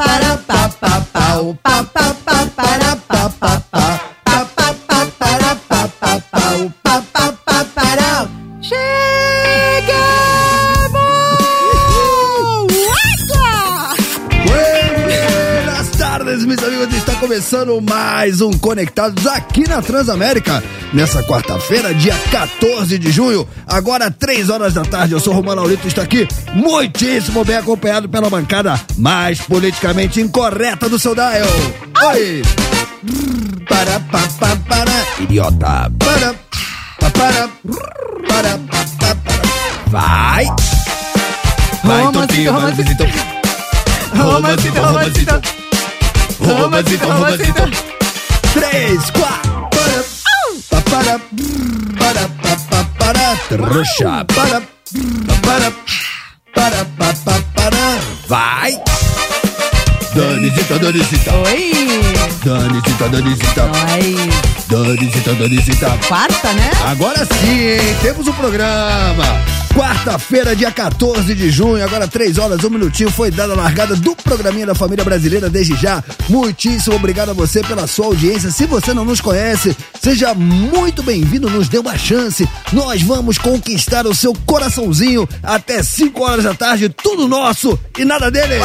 para começando mais um Conectados aqui na Transamérica. Nessa quarta-feira, dia 14 de junho, agora 3 horas da tarde. Eu sou Romano Laurito e estou aqui muitíssimo bem acompanhado pela bancada mais politicamente incorreta do seu dial. Oi! Para, pa, pa, para, idiota. Para, pa, para, para, pa, pa, para. Vai! Vai, Toquinho, vai, romancito. Romancito. Romancito, romancito. Romancito, romancito. Três, quatro, para, para, para, para, para, trouxa, para, para, para, para, para, vai. Danisita, Danisita, Oi! Danisita, Danisita, Oi! Danisita, Danisita. Quarta, né? Agora sim, hein? Temos o programa. Quarta-feira, dia 14 de junho, agora 3 horas, 1 minutinho, foi dada a largada do programinha da família brasileira desde já. Muitíssimo obrigado a você pela sua audiência. Se você não nos conhece, seja muito bem-vindo, nos dê uma chance. Nós vamos conquistar o seu coraçãozinho até 5 horas da tarde, tudo nosso e nada deles.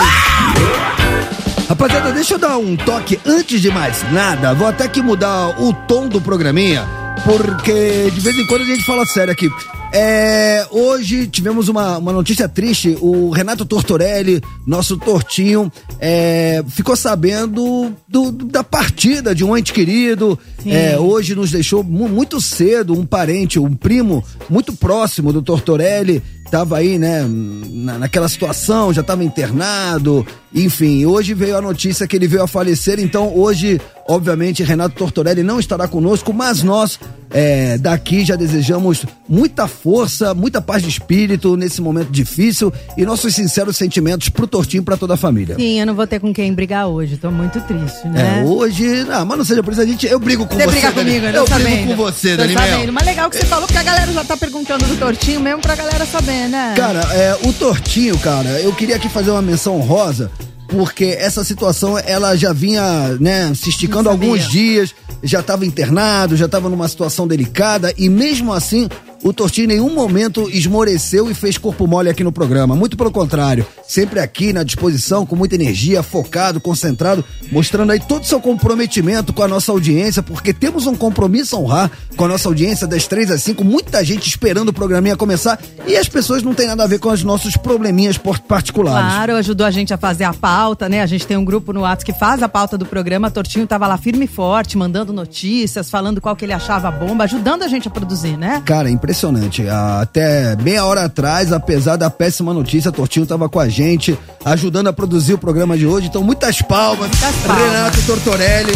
Rapaziada, deixa eu dar um toque antes de mais nada. Vou até que mudar o tom do programinha, porque de vez em quando a gente fala sério aqui. É, hoje tivemos uma, uma notícia triste. O Renato Tortorelli, nosso tortinho, é, ficou sabendo do- da partida de um ente querido. É, hoje nos deixou mu- muito cedo um parente, um primo muito próximo do Tortorelli. Tava aí, né, na, naquela situação, já estava internado. Enfim, hoje veio a notícia que ele veio a falecer. Então, hoje, obviamente, Renato Tortorelli não estará conosco, mas nós é, daqui já desejamos muita força, muita paz de espírito nesse momento difícil e nossos sinceros sentimentos pro Tortinho e pra toda a família. Sim, eu não vou ter com quem brigar hoje, tô muito triste, É, né? hoje. Ah, mas não seja por isso, a gente. Eu brigo com Você você. briga Dani. comigo, eu Eu brigo sabendo. com você, Tô Dani sabendo. Mas legal que você falou, porque a galera já tá perguntando do tortinho mesmo pra galera saber, né? Cara, é, o Tortinho, cara, eu queria aqui fazer uma menção honrosa, porque essa situação, ela já vinha, né, se esticando alguns dias, já estava internado, já estava numa situação delicada, e mesmo assim, o Tortinho em nenhum momento esmoreceu e fez corpo mole aqui no programa. Muito pelo contrário, sempre aqui na disposição, com muita energia, focado, concentrado, mostrando aí todo o seu comprometimento com a nossa audiência, porque temos um compromisso a honrar com a nossa audiência das três às cinco. Muita gente esperando o programinha começar e as pessoas não têm nada a ver com os nossos probleminhas particulares. Claro, ajudou a gente a fazer a pauta, né? A gente tem um grupo no WhatsApp que faz a pauta do programa. Tortinho tava lá firme e forte, mandando notícias, falando qual que ele achava bomba, ajudando a gente a produzir, né? Cara, impressionante. Ah, Até meia hora atrás, apesar da péssima notícia, Tortinho tava com a gente, ajudando a produzir o programa de hoje. Então, muitas palmas. Muitas palmas. Renato Tortorelli.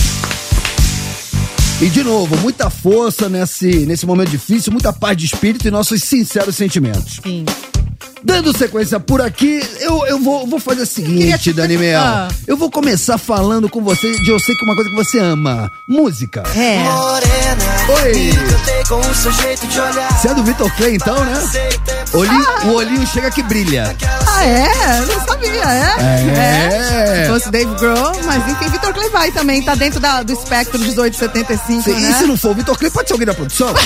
E de novo, muita força nesse, nesse momento difícil, muita paz de espírito e nossos sinceros sentimentos. Sim. Dando sequência por aqui, eu, eu vou, vou fazer o seguinte, Dani Mel. Eu vou começar falando com você de eu sei que uma coisa que você ama: música. É. Oi! Você é do Vitor Clay, então, né? Olhinho- O olhinho chega que brilha. Ah, é? Não sabia, é? É. Se fosse Dave Grohl, mas enfim, Vitor Clay vai também, tá dentro da- do espectro 1875, Se, né? E se não for o Vitor Clay, pode ser alguém da produção?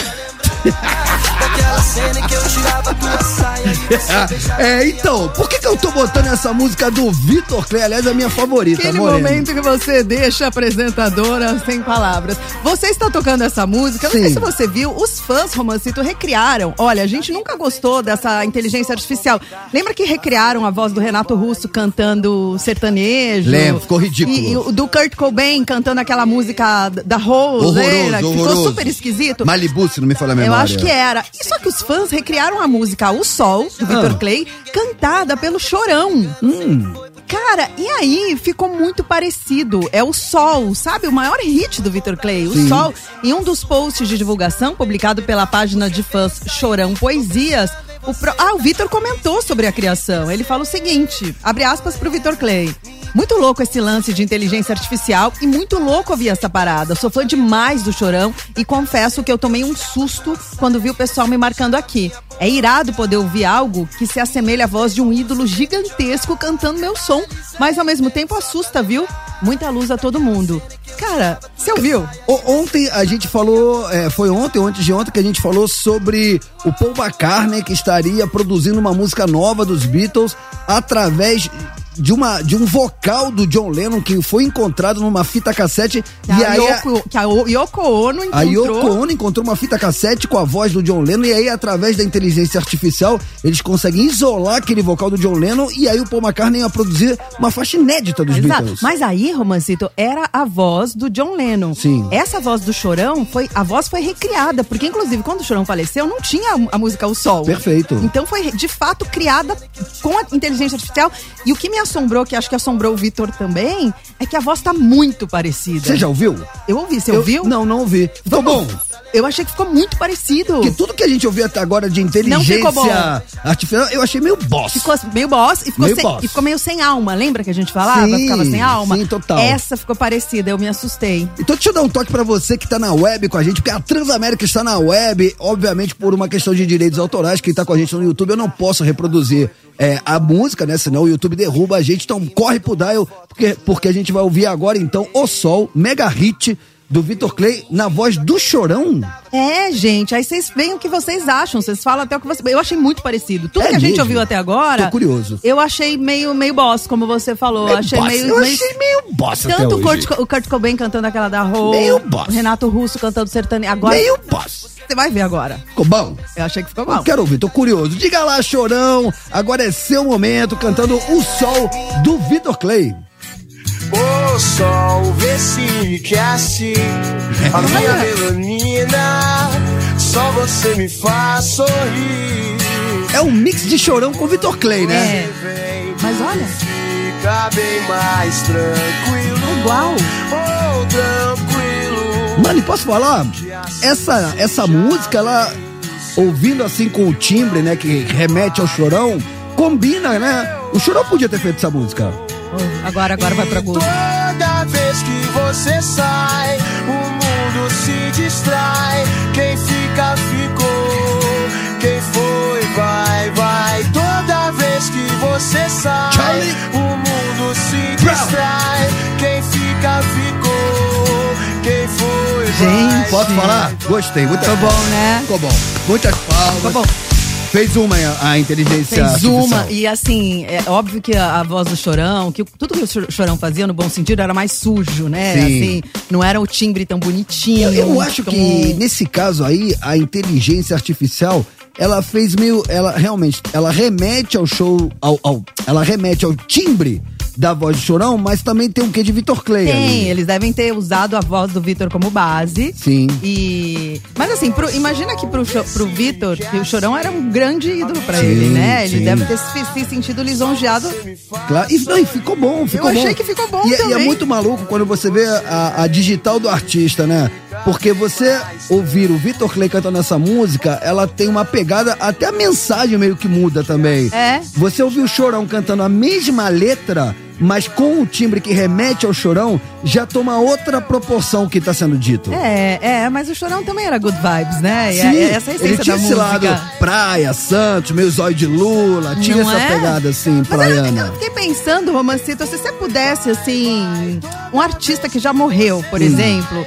é, então, por que, que eu tô botando essa música do Vitor Clay? Aliás, é a minha favorita, Aquele Moreno. momento que você deixa a apresentadora sem palavras. Você está tocando essa música, eu não sei Sim. se você viu, os fãs Romancito recriaram. Olha, a gente nunca gostou dessa inteligência artificial. Lembra que recriaram a voz do Renato Russo cantando sertanejo? Lembro, ficou ridículo. E, e do Kurt Cobain cantando aquela música da Rose, Horroroso, que ficou horroroso. super esquisito. Malibu, se não me falha a memória. Eu acho que era. E Só que os fãs recriaram a música O Sol, do Victor Ah. Clay, cantada pelo Chorão. Hum. Cara, e aí ficou muito parecido. É o Sol, sabe? O maior hit do Victor Clay, o Sim. Sol. Em um dos posts de divulgação, publicado pela página de fãs Chorão Poesias, o pro- ah, o Vitor comentou sobre a criação. Ele fala o seguinte: abre aspas pro Vitor Clay. Muito louco esse lance de inteligência artificial e muito louco ouvir essa parada. Sou fã demais do Chorão e confesso que eu tomei um susto quando vi o pessoal me marcando aqui. É irado poder ouvir algo que se assemelha à voz de um ídolo gigantesco cantando meu som, mas ao mesmo tempo assusta, viu? Muita luz a todo mundo. Cara, você ouviu? Ontem a gente falou, é, foi ontem antes de ontem que a gente falou sobre o Paul McCartney que estaria produzindo uma música nova dos Beatles através de, uma, de um vocal do John Lennon que foi encontrado numa fita cassete. Que e a aí Yoko, que a Yoko Ono encontrou. A Yoko Ono encontrou uma fita cassete com a voz do John Lennon e aí através da inteligência artificial eles conseguem isolar aquele vocal do John Lennon e aí o Paul McCartney ia produzir uma faixa inédita dos Exato. Beatles. Mas aí, Romancito, era a voz do John Lennon. Sim. Essa voz do Chorão foi a voz foi recriada, porque inclusive quando o Chorão faleceu não tinha a, a música O Sol. Perfeito. Então foi de fato criada com a inteligência artificial e o que me assombrou, que acho que assombrou o Vitor também, é que a voz tá muito parecida. Você já ouviu? Eu ouvi, você eu, ouviu? Não, não ouvi. Ficou bom? Eu achei que ficou muito parecido. Porque tudo que a gente ouviu até agora de inteligência artificial, eu achei meio boss. Ficou meio boss e ficou, meio sem, boss. E ficou meio sem alma. Lembra que a gente falava? Sim, ficava sem alma? Sim, total. Essa ficou parecida, eu me assustei. Então deixa eu dar um toque para você que tá na web com a gente, porque a Transamérica está na web, obviamente por uma questão de direitos autorais, quem tá com a gente no YouTube, eu não posso reproduzir é, a música, né? Senão o YouTube derruba a gente. Então corre pro dial, porque, porque a gente vai ouvir agora, então, O Sol, mega hit do Vitor Clay na voz do Chorão. É, gente, aí vocês veem o que vocês acham, vocês falam até o que você. Eu achei muito parecido. Tudo é que a gente ouviu até agora. Tô curioso. Eu achei meio, meio boss, como você falou. Meio achei boss. meio. Eu meio... achei meio boss Tanto o Kurt, o Kurt Cobain cantando aquela da Rô. Meio boss. O Renato Russo cantando sertanejo. Agora. Meio boss. Você vai ver agora. Ficou bom? Eu achei que ficou bom. Eu quero ouvir, tô curioso. Diga lá, chorão. Agora é seu momento cantando o sol do Vitor Clay. O sol vê se enriquece a minha melanina. Só você me faz sorrir. É um mix de chorão com Vitor Clay, né? É. Mas olha. Fica bem mais tranquilo. Igual. Oh, tranquilo. Mano, e posso falar? Essa, essa música, ela, ouvindo assim com o timbre, né, que remete ao chorão, combina, né? O chorão podia ter feito essa música. Agora, agora vai pra Google. Toda vez que você sai, o mundo se distrai. Quem fica, ficou. Quem foi, vai, vai. Toda vez que você sai, Charlie. o mundo se distrai. Quem fica, ficou. Quem foi, Gente. vai. Posso falar? Gostei. Muito Ficou bom, né? Ficou bom. Muitas palmas. Ficou bom. Fez uma a inteligência Fez artificial. uma, e assim, é óbvio que a, a, voz do Chorão, que tudo que o Chorão fazia, no bom sentido, era mais sujo, né? Sim. Assim, não era o timbre tão bonitinho. Eu, eu acho que nesse caso aí, a inteligência artificial, ela fez meio. Ela realmente, ela remete ao show. Ao, ao, ela remete ao timbre da voz do Chorão, mas também tem um quê de Vitor Clay Tem, ali. eles devem ter usado a voz do Vitor como base. Sim. E. Mas assim, pro, imagina que pro, pro Vitor, que o Chorão era um grande ídolo pra Sim, ele, né? Ele sim. deve ter se, se sentido lisonjeado. Claro. E, não, e ficou bom, ficou Eu bom. achei que ficou bom e, é- e é também. muito maluco quando você vê a, a digital do artista, né? Porque você ouvir o Vitor Clay cantando essa música, ela tem uma pegada, até a mensagem meio que muda também. É. Você ouvir o Chorão cantando a mesma letra, mas com o timbre que remete ao Chorão, já toma outra proporção que tá sendo dito. É, é, mas o Chorão também era good vibes, né? E Sim, é- essa é a essência ele tinha esse lado praia, Santos, meio zóio de Lula, tinha Não essa é? pegada assim, Mas eu- praiana. Eu fiquei pensando, Romancito, se você pudesse, assim, um artista que já morreu, por Hum. exemplo.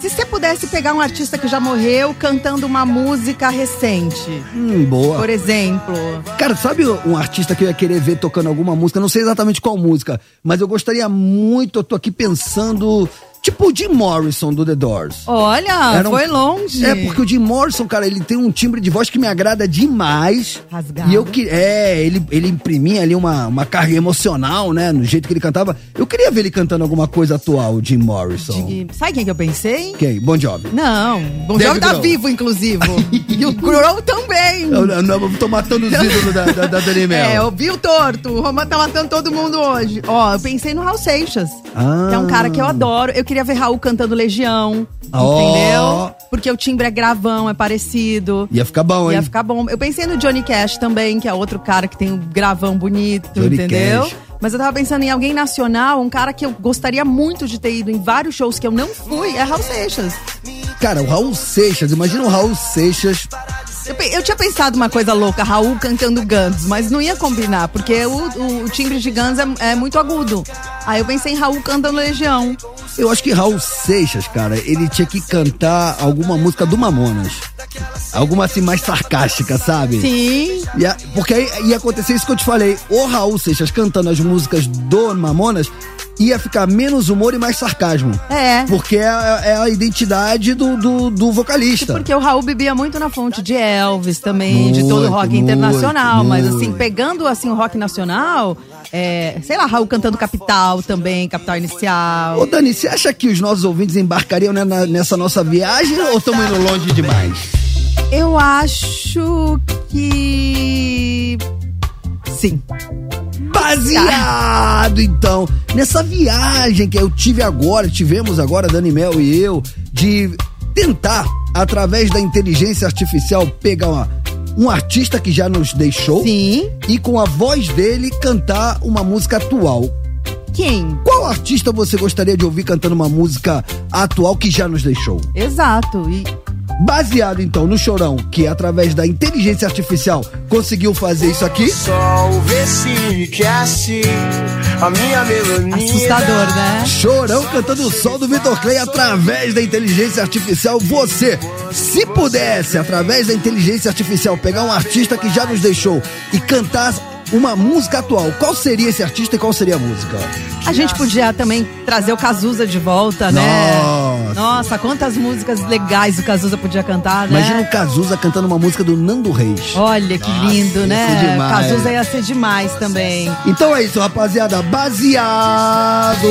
Se você pudesse pegar um artista que já morreu cantando uma música recente, Hum, boa. por exemplo. Cara, sabe um artista que eu ia querer ver tocando alguma música? Não sei exatamente qual música, mas eu gostaria muito, eu tô aqui pensando. Tipo o Jim Morrison do The Doors. Olha, Era um- foi longe. É, porque o Jim Morrison, cara, ele tem um timbre de voz que me agrada demais. Rasgado. E eu que. É, ele, ele imprimia ali uma, uma carga emocional, né? No jeito que ele cantava. Eu queria ver ele cantando alguma coisa atual, o Jim Morrison. De- Sabe quem que eu pensei? Quem? Bon Jovi. Não, Bom David Jovi tá Grohl. vivo, inclusive. e o Crow também. Eu, eu, não, eu tô matando os ídolos da, da, da Dani Mel. É, ouviu torto. O Roman tá matando todo mundo hoje. Ó, eu pensei no Raul Seixas. Ah. Que é um cara que eu adoro. Eu queria ver Raul cantando Legião. Ó. Entendeu? Porque o timbre é gravão, é parecido. Ia ficar bom, hein? Ia ficar bom. Eu pensei no Johnny Cash também, que é outro cara que tem um gravão bonito, Johnny entendeu? Cash. Mas eu tava pensando em alguém nacional, um cara que eu gostaria muito de ter ido em vários shows que eu não fui, é Raul Seixas. Cara, o Raul Seixas, imagina o Raul Seixas. Eu, eu tinha pensado uma coisa louca, Raul cantando Guns, mas não ia combinar, porque o, o- o timbre de Guns é, é muito agudo. Aí eu pensei em Raul cantando Legião. Eu acho que Raul Seixas, cara, ele tinha que cantar alguma música do Mamonas. Alguma assim mais sarcástica, sabe? Sim. Ia- porque aí ia acontecer isso que eu te falei. O Raul Seixas cantando as músicas do Mamonas ia ficar menos humor e mais sarcasmo. É. Porque é, a- é a identidade do, do, do vocalista. Porque o Raul bebia muito na fonte de Elvis também, de todo o Muito, rock muito, internacional. Mas assim, muito. pegando assim o rock nacional, é, sei lá, Raul cantando Capital também, Capital Inicial. Ô Dani, você acha que os nossos ouvintes embarcariam né, na- nessa nossa viagem ou estamos indo longe demais? Eu acho que. Sim. Baseado, então, nessa viagem que eu tive agora, tivemos agora, Dani Mel e eu, de tentar, através da inteligência artificial, pegar uma- um artista que já nos deixou Sim. e com a voz dele cantar uma música atual. Quem? Qual artista você gostaria de ouvir cantando uma música atual que já nos deixou? Exato. E Baseado então no Chorão, que através da inteligência artificial conseguiu fazer isso aqui. É assim a minha melodia. assustador, né? Chorão cantando o sol do Vitor Clay através da inteligência artificial. Você, se pudesse, através da inteligência artificial, pegar um artista que já nos deixou e cantar uma música atual, qual seria esse artista e qual seria a música? A gente podia também trazer o Cazuza de volta, né? Nossa. Nossa, quantas músicas legais o Cazuza podia cantar, né? Imagina o Cazuza cantando uma música do Nando Reis. Olha que lindo, ia né? Cazuza ia ser demais também. Então é isso, rapaziada. Baseado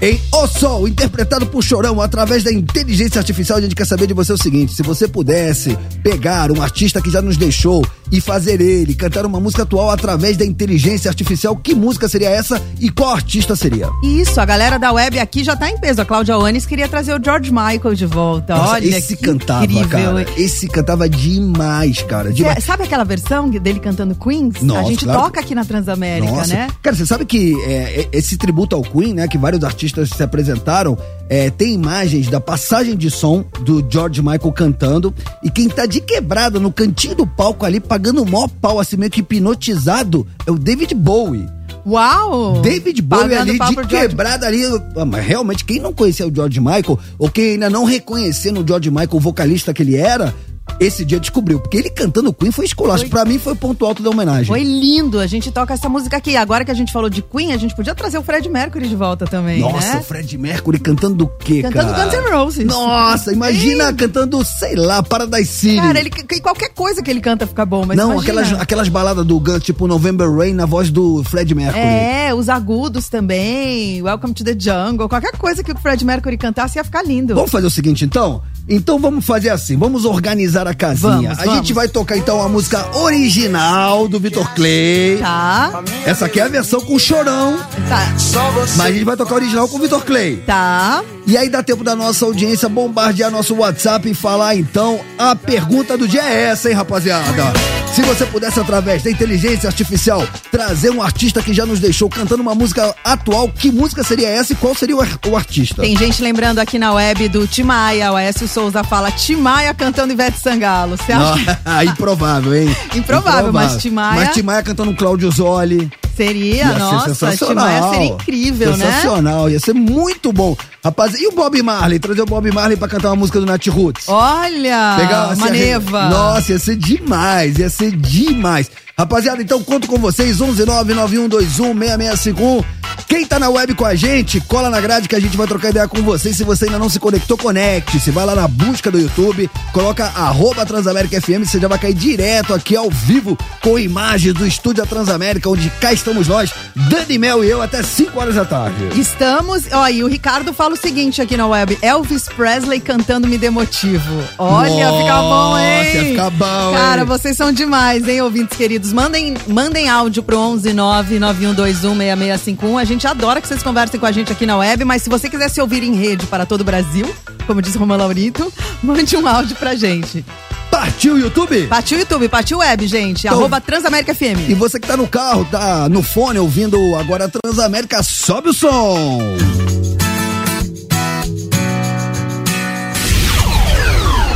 em O Sol, interpretado por Chorão através da inteligência artificial, a gente quer saber de você o seguinte: se você pudesse pegar um artista que já nos deixou e fazer ele cantar uma música atual através da inteligência artificial, que música seria essa e qual artista seria? Isso, a galera da web aqui já tá em peso. A Cláudia Onis queria trazer o George Michael de volta. Nossa, Olha, esse cantava, incrível. cara. Esse cantava demais, cara. Demais. Cê- sabe aquela versão dele cantando Queens? Nossa, a gente claro. toca aqui na Transamérica, Nossa. né? Cara, você sabe que é, é, esse tributo ao Queen, né? Que vários artistas se apresentaram, é, tem imagens da passagem de som do George Michael cantando. E quem tá de quebrada no cantinho do palco ali, pagando o maior pau, assim, meio que hipnotizado, é o David Bowie. Uau! David Bowie Pagando ali de quebrada ali. Ah, Mas realmente, quem não conhecia o George Michael, ou quem ainda não reconhecia no George Michael o vocalista que ele era, esse dia descobriu. Porque ele cantando Queen foi esculacho. Foi. Pra mim foi o ponto alto da homenagem. Foi lindo, a gente toca essa música aqui. Agora que a gente falou de Queen, a gente podia trazer o Fred Mercury de volta também, Nossa, né? o Fred Mercury cantando do quê, Cantando cara? Guns N' Roses. Nossa, imagina cantando, sei lá, Paradise City. Cara, ele, que- qualquer coisa que ele canta fica bom, mas Não, imagina. aquelas, aquelas baladas do Guns, tipo November Rain, na voz do Fred Mercury. É, os agudos também, Welcome to the Jungle, qualquer coisa que o Fred Mercury cantasse ia ficar lindo. Vamos fazer o seguinte, então? Então vamos fazer assim, vamos organizar a casinha. Vamos, a vamos. gente vai tocar então a música original do Vitor Clay. Tá, Essa aqui é a versão com chorão, tá, Só você. mas a gente vai tocar a original com o Vitor Clay. tá. E aí dá tempo da nossa audiência bombardear nosso WhatsApp e falar então a pergunta do dia é essa, hein, rapaziada? Se você pudesse, através da inteligência artificial, trazer um artista que já nos deixou cantando uma música atual, que música seria essa e qual seria o, ar- o artista? Tem gente lembrando aqui na web do Timaya, o Aécio Souza fala Timaya cantando Ivete Sangalo. Você acha Ah, improvável, hein? Improvável, mas Tim Maia- Mas Tim Maia cantando um Cláudio Zoli. Seria? Ia ser Nossa, sensacional. Timaya seria incrível, né? Sensacional, ia ser muito bom. Rapaz, e o Bob Marley? Trazer o Bob Marley pra cantar uma música do Nat Roots? Olha, Pegar assim, uma a- neva. Nossa, ia ser demais, ia ser demais. Rapaziada, então conto com vocês, 11991216651. Quem tá na web com a gente, cola na grade que a gente vai trocar ideia com vocês. Se você ainda não se conectou, conecte. Se vai lá na busca do YouTube, coloca arroba Transamérica FM, você já vai cair direto aqui ao vivo com imagens do estúdio da Transamérica, onde cá estamos nós, Dani Mel e eu, até 5 horas da tarde. Estamos, ó, e o Ricardo fala o seguinte aqui na web: Elvis Presley cantando Me Dê Motivo. Olha, Nossa, fica bom, hein? ia ficar bom, Cara, hein? vocês são demais, hein, ouvintes queridos. Mandem, mandem áudio pro 11 991216651. A gente adora que vocês conversem com a gente aqui na web, mas se você quiser se ouvir em rede para todo o Brasil, como diz Romão Laurito, mande um áudio pra gente. Partiu o YouTube? Partiu YouTube, partiu web, gente. Então- Arroba Transamérica FM. E você que tá no carro, tá no fone ouvindo agora a Transamérica, sobe o som.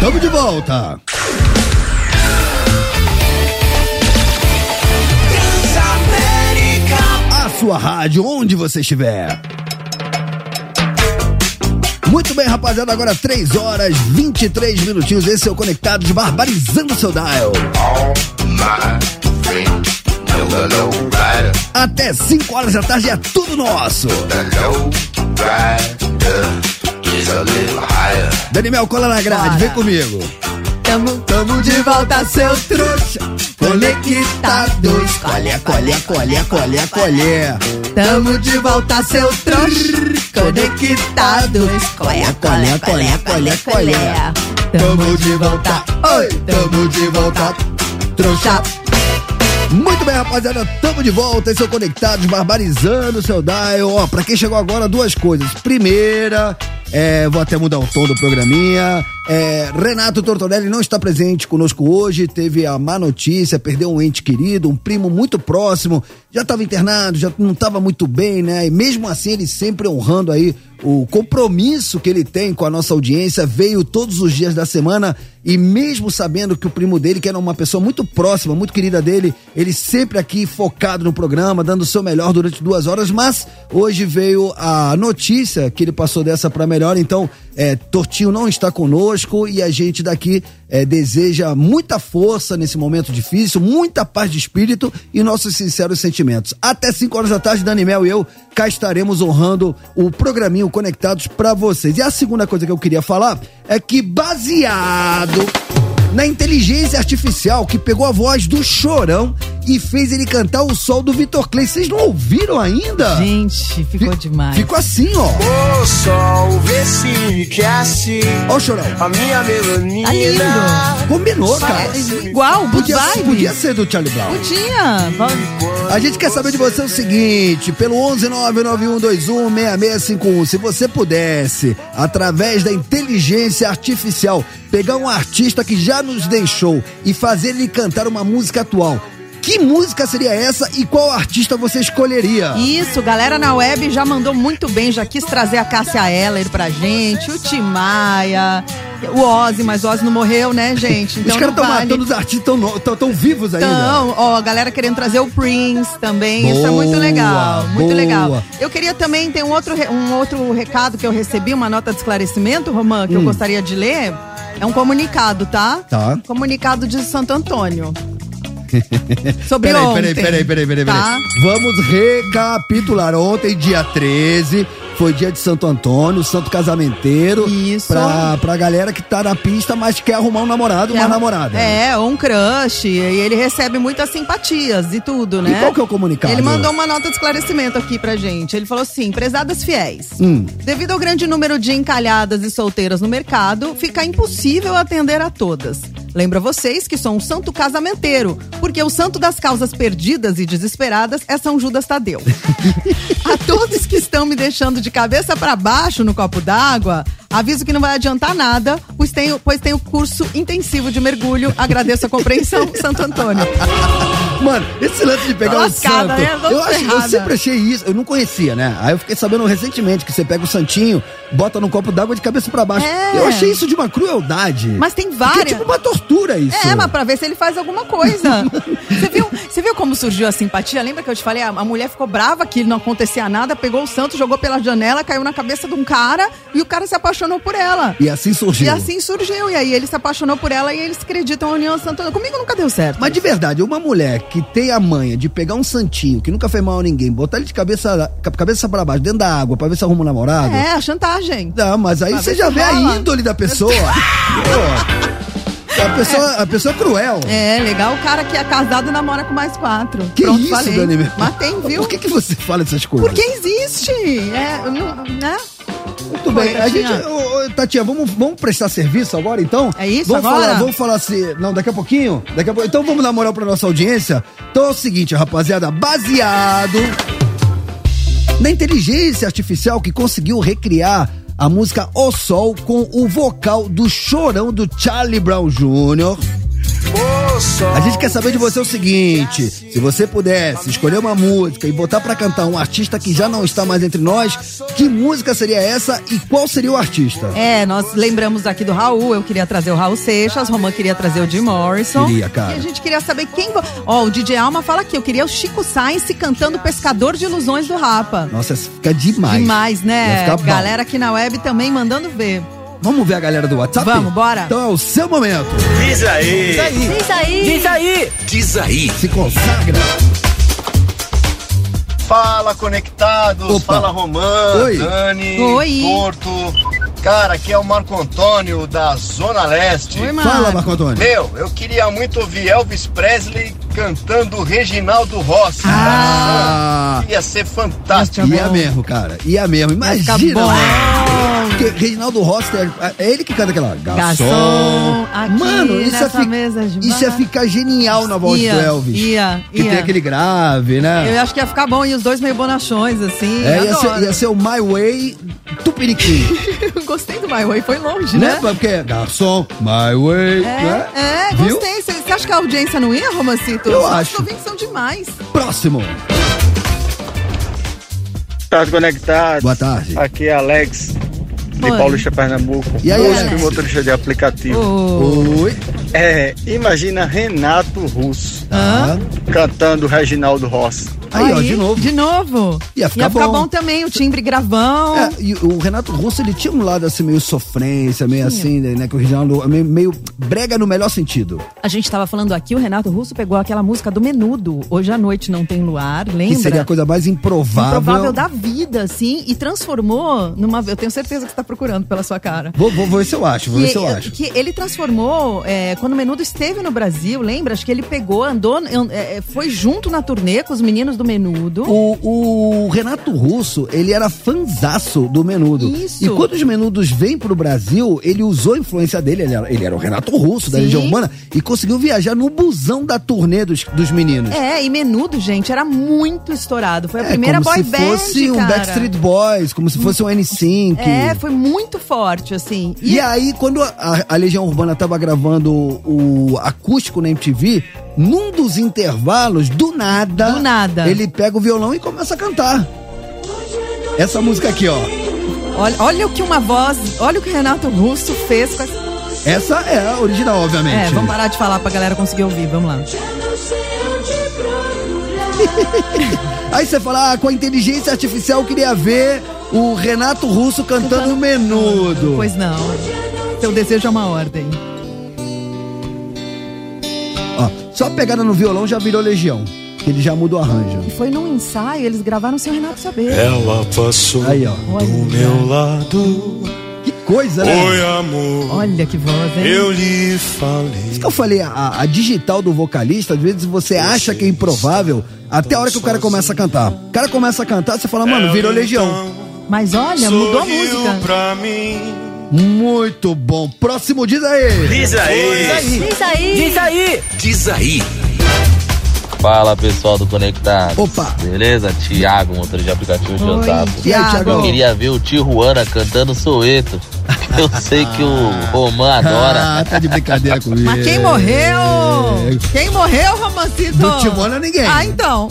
Tamo de volta. Sua rádio, onde você estiver. Muito bem, rapaziada, agora 3 horas 23 minutinhos. Esse é o Conectado de Barbarizando seu Dial. Até 5 horas da tarde é tudo nosso. Daniel, cola na grade, vem comigo. Tamo, tamo de volta, seu trouxa. Conectados. Colhe, colhe, colhe, colhe, colhe. Tamo de volta, seu trouxa. Conectados. Colhe, colhe, colhe, colhe, colhe. Tamo de volta. Oi, tamo de volta. Trouxa. Muito bem, rapaziada, tamo de volta, esse é o Conectados, barbarizando o seu dial. Ó, pra quem chegou agora, duas coisas. Primeira, é, vou até mudar o tom do programinha. É, Renato Tortorelli não está presente conosco hoje, teve a má notícia, perdeu um ente querido, um primo muito próximo, já estava internado, já não estava muito bem, né? E mesmo assim, ele sempre honrando aí o compromisso que ele tem com a nossa audiência, veio todos os dias da semana e mesmo sabendo que o primo dele, que era uma pessoa muito próxima, muito querida dele, ele sempre aqui focado no programa, dando o seu melhor durante duas horas, mas hoje veio a notícia que ele passou dessa para melhor, então é, Tortinho não está conosco e a gente daqui é, deseja muita força nesse momento difícil, muita paz de espírito e nossos sinceros sentimentos. Até 5 horas da tarde, Dani Mel e eu cá estaremos honrando o programinho Conectados para vocês. E a segunda coisa que eu queria falar é que baseado na inteligência artificial que pegou a voz do Chorão e fez ele cantar o sol do Vitor Clay. Vocês não ouviram ainda? Gente, ficou demais. Ficou assim, ó. O sol vê se quer assim. Ó o Chorão. A minha melanina. Tá lindo. Combinou, cara. É igual, Podia, vibes. podia ser do Charlie Brown. Podia. Vamos- A gente quer saber de você o seguinte, pelo 11991216651, se você pudesse, através da inteligência artificial, pegar um artista que já nos deixou e fazer ele cantar uma música atual, que música seria essa e qual artista você escolheria? Isso, galera na web já mandou muito bem, já quis trazer a Cássia Eller pra gente, o Tim Maia, o Ozzy, mas o Ozzy não morreu, né, gente? Os Então caras não estão vale. matando os artistas tão, no- tão, tão vivos ainda. Então, ó, a galera querendo trazer o Prince também, isso é Boa, muito legal, muito boa. legal. Eu queria também, tem um outro, um outro recado que eu recebi, uma nota de esclarecimento, Romã, que eu gostaria de ler. É um comunicado, tá? Hum. Tá. Comunicado de Santo Antônio. Sobre Peraí, ontem. peraí, peraí, peraí, peraí, Tá? peraí. Vamos recapitular. Ontem, dia 13, foi dia de Santo Antônio, Santo Casamenteiro. Isso. Pra, pra galera que tá na pista, mas quer arrumar um namorado, uma É, namorada. É, ou um crush. E ele recebe muitas simpatias e tudo, né? E qual que é o comunicado? Ele mandou uma nota de esclarecimento aqui pra gente. Ele falou assim: prezadas fiéis. Hum. Devido ao grande número de encalhadas e solteiras no mercado, fica impossível atender a todas. Lembro a vocês que sou um santo casamenteiro, porque o santo das causas perdidas e desesperadas é São Judas Tadeu. a todos que estão me deixando de cabeça pra baixo no copo d'água, aviso que não vai adiantar nada, pois tenho, pois tenho curso intensivo de mergulho. Agradeço a compreensão, Santo Antônio. Mano, esse lance de pegar o Lascada, santo. né? Eu, acho, eu ferrada. sempre achei isso, eu não conhecia, né? Aí eu fiquei sabendo recentemente que você pega o santinho, bota num copo d'água de cabeça pra baixo. É. Eu achei isso de uma crueldade. Mas tem Porque várias. É tipo uma tortura isso. É, mas pra ver se ele faz alguma coisa. Você viu, você viu como surgiu a simpatia? Lembra que eu te falei? A, a mulher ficou brava que não acontecia nada, pegou o santo, jogou pela janela, caiu na cabeça de um cara e o cara se apaixonou por ela. E assim surgiu. E assim surgiu. E aí ele se apaixonou por ela e eles acreditam na União Santana. Comigo nunca deu certo. Mas de verdade, uma mulher que tem a manha de pegar um santinho, que nunca fez mal a ninguém, botar ele de cabeça, ca- cabeça pra baixo, dentro da água, pra ver se arruma um namorado. É, a chantagem. Não, mas aí Pra você já vê a índole da pessoa. Pô, a pessoa, a pessoa é cruel. É, legal o cara que é casado e namora com mais quatro. Que Pronto, isso, falei. Dani? Mel? Mas tem, viu? Por que, que você fala essas coisas? Porque existe. É, não- né? Muito bem. A gente, ô, ô, Tatinha, vamos, vamos prestar serviço agora, então? É isso vamos agora? Falar, vamos falar assim. Não, daqui a pouquinho? Daqui a pouco. Então vamos dar moral pra nossa audiência? Então é o seguinte, rapaziada. Baseado na inteligência artificial que conseguiu recriar a música O Sol com o vocal do chorão do Charlie Brown Jr. O sol A gente quer saber de você o seguinte: se você pudesse escolher uma música e botar pra cantar um artista que já não está mais entre nós, que música seria essa e qual seria o artista? É, nós lembramos aqui do Raul, eu queria trazer o Raul Seixas, Romã queria trazer o Jim Morrison. Queria, cara. E a gente queria saber quem. Ó, o DJ Alma fala aqui, eu queria o Chico Sainz cantando Pescador de Ilusões do Rapa. Nossa, fica demais. Demais, né? Galera aqui na web também mandando ver. Vamos ver a galera do WhatsApp? Vamos, bora. Então é o seu momento. Diz aí. Diz aí. Diz aí! Diz aí. Se consagra. Fala, conectados. Opa. Fala, Romã, Oi. Dani, Oi. Torto. Cara, aqui é o Marco Antônio, da Zona Leste. Oi, mano. Fala, Marco Antônio. Meu, eu queria muito ouvir Elvis Presley cantando Reginaldo Rossi. Ah. Ia ser fantástico. Ia Ia mesmo, cara. Ia mesmo. Imagina. bom. né? Porque Reginaldo Rossi, é, é ele que canta aquela. Garçom. Garçom, aqui Mano, isso fi- de isso ficar genial na voz Ia, do Elvis. ia, Que ia. tem aquele grave, né? Eu acho que ia ficar bom e os dois meio bonachões, assim. É, ia ser, ia ser o My Way Tupiniquim. Gostei do My Way, foi longe, né? né? Porque garçom, My Way. né? É, é, Viu? gostei. Você acha que a audiência não ia, Romancito? Eu Os acho. ouvintes são demais. Próximo. Tá conectado. Boa tarde. Aqui é Alex, de Oi. Paulista, Pernambuco. E aí, Alex? motorista de aplicativo. Ô, Oi. É, imagina Renato Russo Tá. cantando Reginaldo Rossi. Aí, ó, de novo. De novo. Ia ficar bom. também, o timbre gravão. É, e o Renato Russo, ele tinha um lado assim, meio sofrência, meio assim, né? Que o Reginaldo, meio, meio brega no melhor sentido. A gente tava falando aqui, o Renato Russo pegou aquela música do Menudo, Hoje à Noite Não Tem Luar, lembra? Que seria a coisa mais improvável. Improvável da vida, assim, e transformou numa. Eu tenho certeza que você tá procurando pela sua cara. Vou, vou, vou ver se eu acho, vou ver se eu Que- acho. que ele transformou, é, quando o Menudo esteve no Brasil, lembra? Acho que ele pegou, andou, é, é, foi junto na turnê com os meninos do Menudo. O, o Renato Russo, ele era fanzaço do Menudo. Isso. E quando os Menudos vêm pro Brasil, ele usou a influência dele, ele era, ele era o Renato Russo, da Sim. Legião Urbana, e conseguiu viajar no busão da turnê dos, dos meninos. É, e Menudo, gente, era muito estourado. Foi a É, primeira como boy se band, fosse um cara. Backstreet Boys, como se fosse um N5. É, foi muito forte, assim. E aí, quando a, a Legião Urbana tava gravando o acústico na MTV, num dos intervalos, do nada, Do nada. ele pega o violão e começa a cantar. Essa música aqui, ó. Olha, olha o que uma voz, olha o que o Renato Russo fez com essa... Essa é a original, obviamente. É, vamos parar de falar pra galera conseguir ouvir, vamos lá. Aí você fala, ah, com a inteligência artificial eu queria ver o Renato Russo cantando menudo. Pois não. Seu desejo é uma ordem. Só a pegada no violão já virou Legião. Que ele já muda o arranjo. E foi num ensaio, eles gravaram sem o Renato saber. Ela passou Aí, ó. Olha. do meu lado. Que coisa, né? Oi, amor. Olha que voz, hein? Eu lhe falei. Isso que eu falei, a, a digital do vocalista, às vezes você acha que é improvável, até a hora que o cara começa a cantar. O cara começa a cantar, você fala, mano, virou Legião. Mas olha, mudou a música. pra mim. Muito bom. Próximo diz aí. Diz aí. Diz aí! Diz aí! Diz aí. Fala pessoal do Conectado. Opa. Beleza? Tiago, motor de aplicativo de Oi, Osasco. E. Thiagão? Eu queria ver o Tijuana cantando Soeto. Eu sei que o Romã adora. Ah, tá de brincadeira comigo. Mas quem morreu? Quem morreu, Romancito? Do Timona ninguém. Ah, então.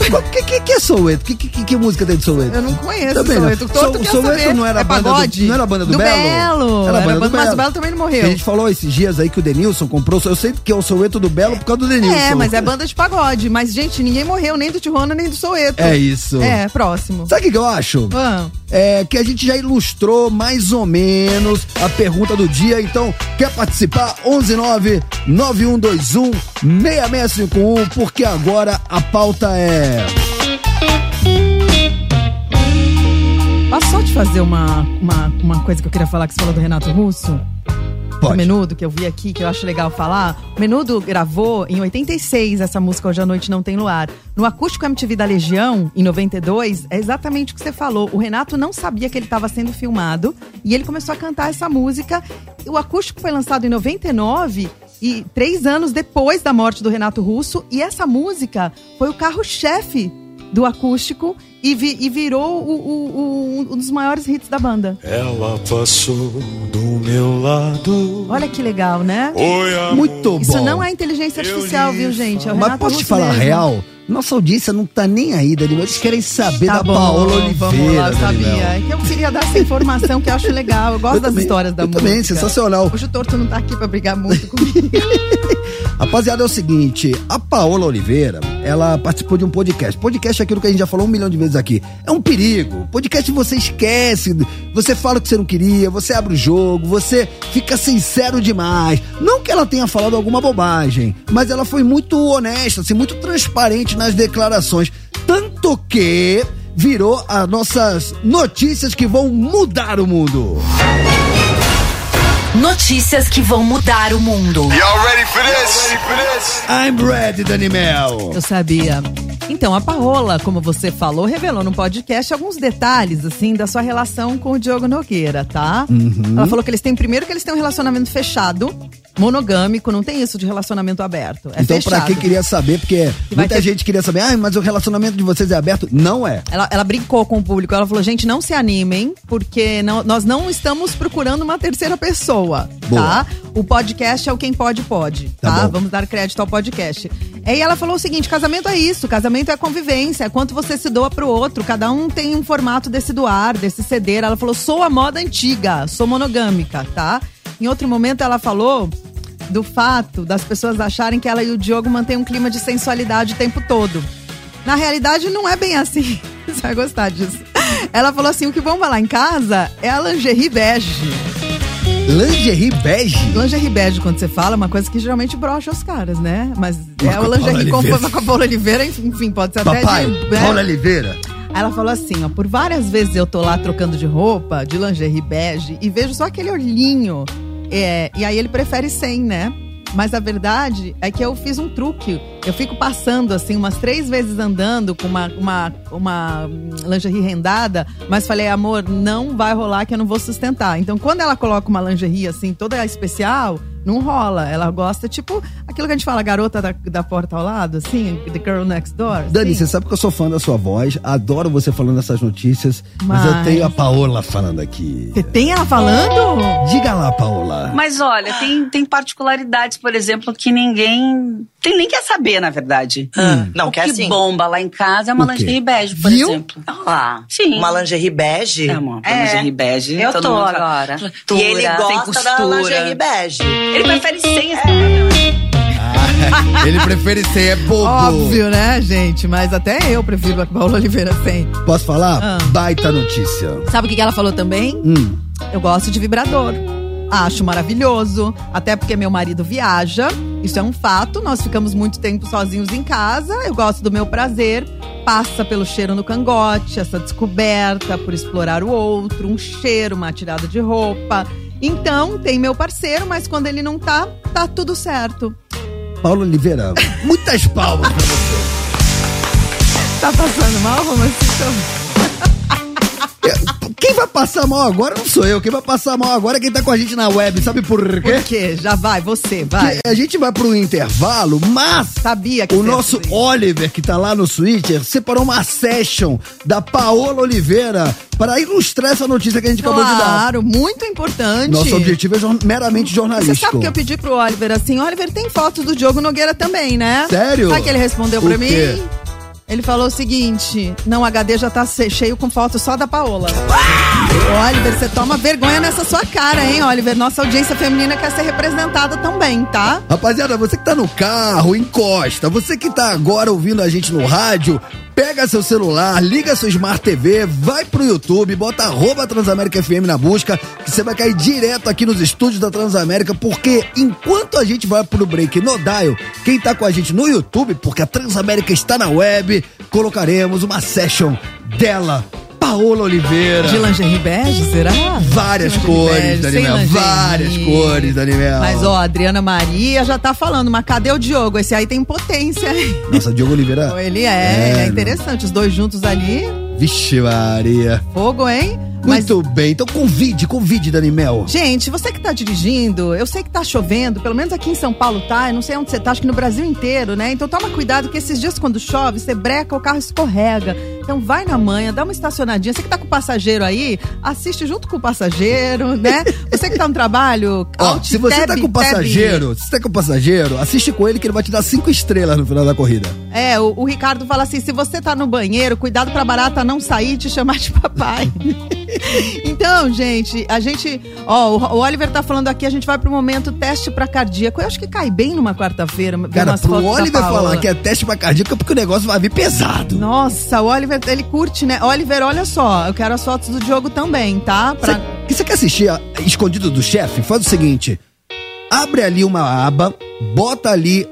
O que, que, que é Soweto? Que, que, que música tem de Soweto? Eu não conheço Também não. Soweto. Todo So- Soweto não era é banda do- não era banda do do Belo? Belo. Era a banda do Mas Belo. o Belo também não morreu. a gente falou esses dias aí que o Denilson comprou. Eu sei que é o Soweto do Belo por causa do Denilson. É, mas é banda de pagode. Mas, gente, ninguém morreu, nem do Tijuana, nem do Soeto. É isso. É, próximo. Sabe o que, que eu acho? Ah, É que a gente já ilustrou mais ou menos a pergunta do dia. Então, quer participar? 119 9121 6651, porque agora a pauta é. Posso só te fazer uma, uma, uma coisa que eu queria falar que você falou do Renato Russo? Do Pode. Menudo, que eu vi aqui, que eu acho legal falar. O Menudo gravou em 86 essa música Hoje à Noite Não Tem Luar. No Acústico MTV da Legião, em 92, é exatamente o que você falou. O Renato não sabia que ele estava sendo filmado e ele começou a cantar essa música. O Acústico foi lançado em 99 e três anos depois da morte do Renato Russo. E essa música foi o carro-chefe do acústico e, vi- e virou o- o- o- um dos maiores hits da banda. Ela passou do meu lado. Olha que legal, né? Oi, amor. Muito bom. Isso não é inteligência artificial, viu, gente? É o Mas posso te falar a mesmo. real? Nossa audiência não tá nem aí, Daniel. Eles querem saber Tá da bom, Paola Oliveira. Vamos lá, eu sabia. É que eu queria dar essa informação que eu acho legal. Eu gosto Eu das também, histórias da eu música. também, sensacional. Hoje o Torto não tá aqui pra brigar muito comigo. Rapaziada, é o seguinte, a Paola Oliveira, ela participou de um podcast. Podcast é aquilo que a gente já falou um milhão de vezes aqui. É um perigo. Podcast você esquece, você fala o que você não queria, você abre o jogo, você fica sincero demais. Não que ela tenha falado alguma bobagem, mas ela foi muito honesta, assim, muito transparente nas declarações. Tanto que virou as nossas notícias que vão mudar o mundo. Notícias que vão mudar o mundo. Y'all ready for this? Ready for this? I'm ready, Danimel. Eu sabia. Então, a Paola, como você falou, revelou no podcast alguns detalhes, assim, da sua relação com o Diogo Nogueira, tá? Uhum. Ela falou que eles têm, primeiro, que eles têm um relacionamento fechado, monogâmico, não tem isso de relacionamento aberto. É então, pra quem queria saber, porque Que muita ter- gente queria saber, ah, mas o relacionamento de vocês é aberto? Não é. Ela, ela brincou com o público, ela falou, gente, não se animem, porque não- nós não estamos procurando uma terceira pessoa, Boa. tá? O podcast é o Quem Pode Pode, Tá tá? Vamos dar crédito ao podcast. Aí ela falou o seguinte, casamento é isso, casamento é convivência, é quanto você se doa pro outro, cada um tem um formato desse doar, desse ceder. Ela falou, sou a moda antiga, sou monogâmica, tá? Em outro momento ela falou do fato das pessoas acharem que ela e o Diogo mantêm um clima de sensualidade o tempo todo. Na realidade, não é bem assim. Você vai gostar disso. Ela falou assim: o que vamos falar em casa é a lingerie bege. Lingerie bege? Lingerie bege, quando você fala, é uma coisa que geralmente brocha os caras, né? Mas Mas é o lingerie com, a Paula Oliveira, enfim, pode ser até Papai, de. né? Paula Oliveira. Ela falou assim, ó, por várias vezes eu tô lá trocando de roupa, de lingerie bege, e vejo só aquele olhinho. É, e aí ele prefere sem, né? Mas a verdade é que eu fiz um truque. Eu fico passando, assim, umas três vezes andando com uma, uma, uma lingerie rendada, mas falei, amor, não vai rolar que eu não vou sustentar. Então, quando ela coloca uma lingerie, assim, toda especial, não rola. Ela gosta, tipo, aquilo que a gente fala, garota da, da porta ao lado, assim, the girl next door. Dani, assim. você sabe que eu sou fã da sua voz, adoro você falando essas notícias, mas, eu Mas- tenho a Paola falando aqui. Você tem ela falando? Diga lá, Paola. Mas olha, tem, tem particularidades, por exemplo, que ninguém. Tem nem quer saber, na verdade. Não, o quer que sim. bomba lá em casa é uma lingerie bege, por Viu? exemplo. Ah, sim. Uma lingerie bege? É, amor, É. lingerie bege. Eu todo tô agora. Costura, e ele sem gosta da costura. lingerie bege. Ele prefere sem esse Ele prefere ser é bobo. Óbvio, né, gente? Mas até eu prefiro a Paula Oliveira sem. Posso falar? Ah. Baita notícia. Sabe o que que ela falou também? Hum. Eu gosto de vibrador. Acho maravilhoso. Até porque meu marido viaja. Isso é um fato. Nós ficamos muito tempo sozinhos em casa. Eu gosto do meu prazer. Passa pelo cheiro no cangote, essa descoberta por explorar o outro, um cheiro, uma tirada de roupa. Então, tem meu parceiro, mas quando ele não tá, tá tudo certo. Paula Oliveira, muitas palmas pra você. Tá passando mal, Romancito? Quem vai passar mal agora não sou eu. Quem vai passar mal agora é quem tá com a gente na web. Sabe por quê? Por quê? Já vai, você, vai. Que a gente vai pro intervalo, mas Sabia que o você nosso. Oliver, que tá lá no Twitter, separou uma session da Paola Oliveira para ilustrar essa notícia que a gente acabou de dar. Claro, muito importante. Nosso objetivo é jor- meramente Você jornalístico. sabe que eu pedi pro Oliver assim, Oliver, tem fotos do Diogo Nogueira também, né? Sério? Sabe que ele respondeu quê? mim? Ele falou o seguinte: não, o HD já tá cheio com fotos só da Paola. Ô, Oliver, você toma vergonha nessa sua cara, hein, Oliver? Nossa audiência feminina quer ser representada também, tá? Rapaziada, você que tá no carro, encosta. Você que tá agora ouvindo a gente no rádio, pega seu celular, liga sua Smart TV, vai pro YouTube, bota arroba Transamérica FM na busca, que você vai cair direto aqui nos estúdios da Transamérica, porque enquanto a gente vai pro break no Dial, quem tá com a gente no YouTube, porque a Transamérica está na web, colocaremos uma session dela, Paola Oliveira. De lingerie bege, será? Várias cores, Daniel. Várias cores, Daniel. Mas, ó, a Adriana Maria já tá falando, mas cadê o Diogo? Esse aí tem potência, hein? Nossa, Diogo Oliveira. Ele é, ele é né? interessante. Os dois juntos ali, Vixe, Maria. fogo, hein? Muito bem, então convide, convide, Dani Mel. Gente, você que tá dirigindo, eu sei que tá chovendo, pelo menos aqui em São Paulo tá, eu não sei onde você tá, acho que no Brasil inteiro, né? Então toma cuidado que esses dias quando chove, você breca, o carro escorrega. Então vai na manhã, dá uma estacionadinha. Você que tá com o passageiro aí, assiste junto com o passageiro, né? Você que tá no trabalho, Ó, se você tab, tá com o tab. passageiro, se você tá com o passageiro, assiste com ele que ele vai te dar cinco estrelas no final da corrida. É, o, o Ricardo fala assim: se você tá no banheiro, cuidado pra barata não sair e te chamar de papai. então, gente, a gente. Ó, o, Oliver tá falando aqui, a gente vai pro momento teste pra cardíaco. Eu acho que cai bem numa quarta-feira. Cara, pro Oliver falar que é teste pra cardíaco é porque o negócio vai vir pesado. Nossa, o Oliver, ele curte, né? Oliver, olha só, eu quero as fotos do Diogo também, tá? Pra... Que você quer assistir a- Escondido do Chefe? Faz o seguinte: abre ali uma aba, bota ali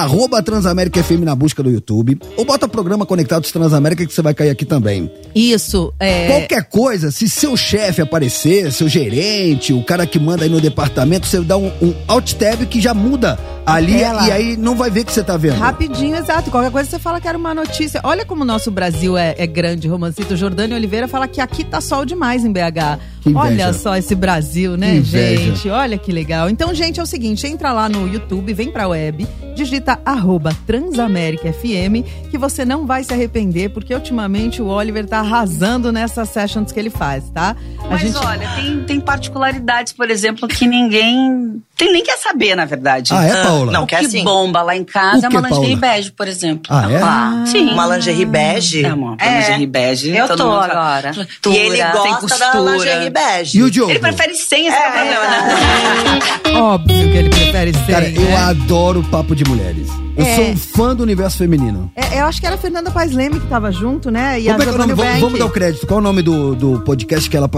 arroba Transamérica FM na busca do YouTube, ou bota programa Conectados Transamérica que você vai cair aqui também. Isso, é. Qualquer coisa, se seu chefe aparecer, seu gerente, o cara que manda aí no departamento, você dá um, um alt tab que já muda ali Tela. e aí não vai ver que você tá vendo. Rapidinho, exato. Qualquer coisa você fala que era uma notícia. Olha como o nosso Brasil é, é grande, Romancito. Jordânia Oliveira fala que aqui tá sol demais em BH. Olha só esse Brasil, né, gente? Olha que legal. Então, gente, é o seguinte: entra lá no YouTube, vem pra web, digita arroba Transamérica FM, que você não vai se arrepender, porque ultimamente o Oliver tá arrasando nessas sessions que ele faz, tá? A Mas gente- olha, tem, tem particularidades, por exemplo, que ninguém. Tem nem quer saber, na verdade. Ah, é, Paola? Não, o que é que assim. bomba lá em O casa é que, uma lingerie Paola? bege, por exemplo. Ah, é? Ah, sim. Uma lingerie bege? É, uma, uma É. lingerie bege. Eu tô fala. agora. Costura, E ele sem gosta da costura. lingerie bege. E o Diogo? Ele prefere sem esse é, o problema, né? Óbvio que ele prefere ser. Cara, eu né? adoro papo de mulheres. Eu É. sou um fã do universo feminino. É, eu acho que era a Fernanda Paes Leme que tava junto, né? E Como é que é a o nome? Vamos, vamos dar o crédito. Qual é o nome do, do podcast que ela,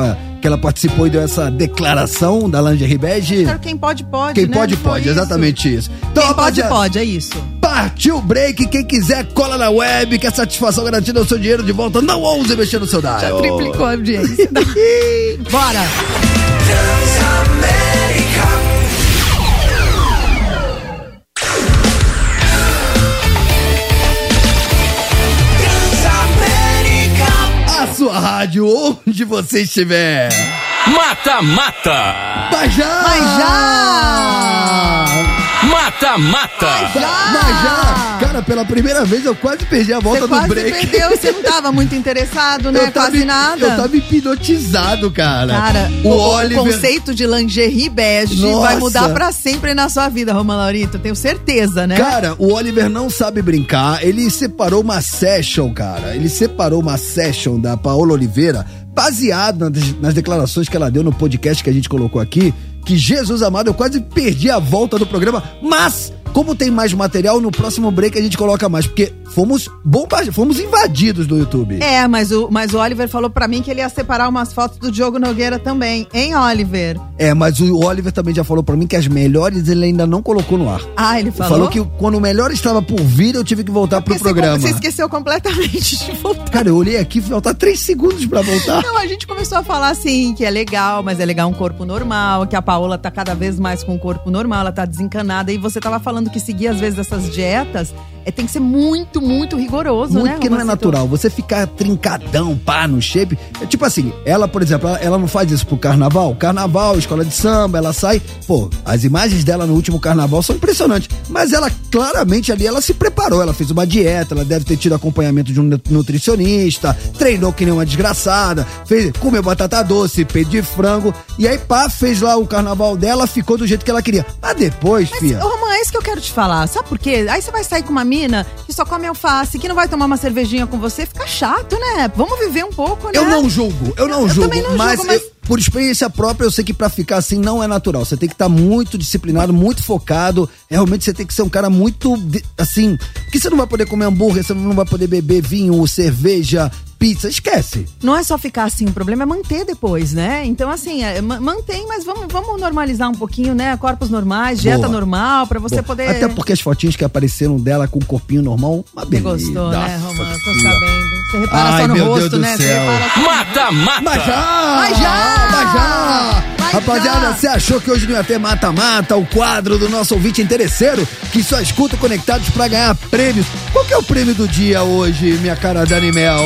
que ela participou e deu essa declaração da lingerie bege? Era Quem pode, pode, Quem né? pode, Foi pode. isso. Exatamente isso. Então, Quem pode, rapaziada, pode, é isso. Partiu o break. Quem quiser, cola na web, que a satisfação garantida o seu dinheiro de volta. Não ouse mexer no seu dial. Já triplicou a audiência. Bora! A sua rádio, onde você estiver. Mata, mata! Mas já! Mas já! Mata, mata! Mas já! Cara, pela primeira vez eu quase perdi a volta Você do quase break. perdeu, você não tava muito interessado, né? Eu tava, quase nada. Eu tava hipnotizado, cara. Cara, o, o, Oliver. conceito de lingerie bege Nossa. vai mudar pra sempre na sua vida, Roma Laurito. Tenho certeza, né? Cara, o Oliver não sabe brincar. Ele separou uma session, cara. Ele separou uma session da Paola Oliveira, baseado nas, nas declarações que ela deu no podcast que a gente colocou aqui. Que Jesus amado, eu quase perdi a volta do programa. Mas, como tem mais material, no próximo break a gente coloca mais. Porque fomos bombardeados, fomos invadidos do YouTube. É, mas o, mas o Oliver falou pra mim que ele ia separar umas fotos do Diogo Nogueira também, hein, Oliver? É, mas o Oliver também já falou pra mim que as melhores ele ainda não colocou no ar. Ah, ele falou? Falou que quando o melhor estava por vir, eu tive que voltar pro programa. Você esqueceu completamente de voltar. Cara, eu olhei aqui e faltar três segundos pra voltar. Não, a gente começou a falar assim, que é legal, mas é legal um corpo normal, que a Paola tá cada vez mais com um corpo normal, ela tá desencanada. E você tava falando que seguir, às vezes, essas dietas é, tem que ser muito, muito rigoroso, Muito né? que não é natural. Você ficar trincadão, pá, no shape. É tipo assim, ela, por exemplo, ela, ela não faz isso pro carnaval. Carnaval, escola de samba, ela sai. Pô, as imagens dela no último carnaval são impressionantes. Mas ela, claramente, ali, ela se preparou. Ela fez uma dieta, ela deve ter tido acompanhamento de um nu- nutricionista, treinou que nem uma desgraçada, fez, comeu batata doce, peito de frango. E aí, pá, fez lá o carnaval dela, ficou do jeito que ela queria. Mas depois, filha. Ô, Romã, é isso que eu quero te falar. Sabe por quê? Aí você vai sair com uma mina que só come alface, que não vai tomar uma cervejinha com você, fica chato, né? Vamos viver um pouco, né? Eu não julgo, eu não Eu julgo, também não mas, julgo, mas- eu- por experiência própria eu sei que pra ficar assim não é natural. Você tem que estar muito disciplinado, muito focado. Realmente você tem que ser um cara muito assim, que você não vai poder comer hambúrguer, você não vai poder beber vinho, cerveja, pizza, esquece. Não é só ficar assim, o problema é manter depois, né? Então, assim, é, ma- mantém, mas vamos, vamos normalizar um pouquinho, né? Corpos normais, dieta Boa. normal, pra você Bom, poder. Até porque as fotinhas que apareceram dela com o corpinho normal, uma Você beleza. gostou, né, Romã? Tô sabendo. Você repara Ai, só no meu Deus rosto, do né? Você céu. repara só... Mata, mata! Mas já! Mas já! Mas já! Mas Rapaziada, você achou que hoje não ia ter mata-mata, o quadro do nosso ouvinte interesseiro, que só escuta conectados pra ganhar prêmios? Qual que é o prêmio do dia hoje, minha cara Dani Mel?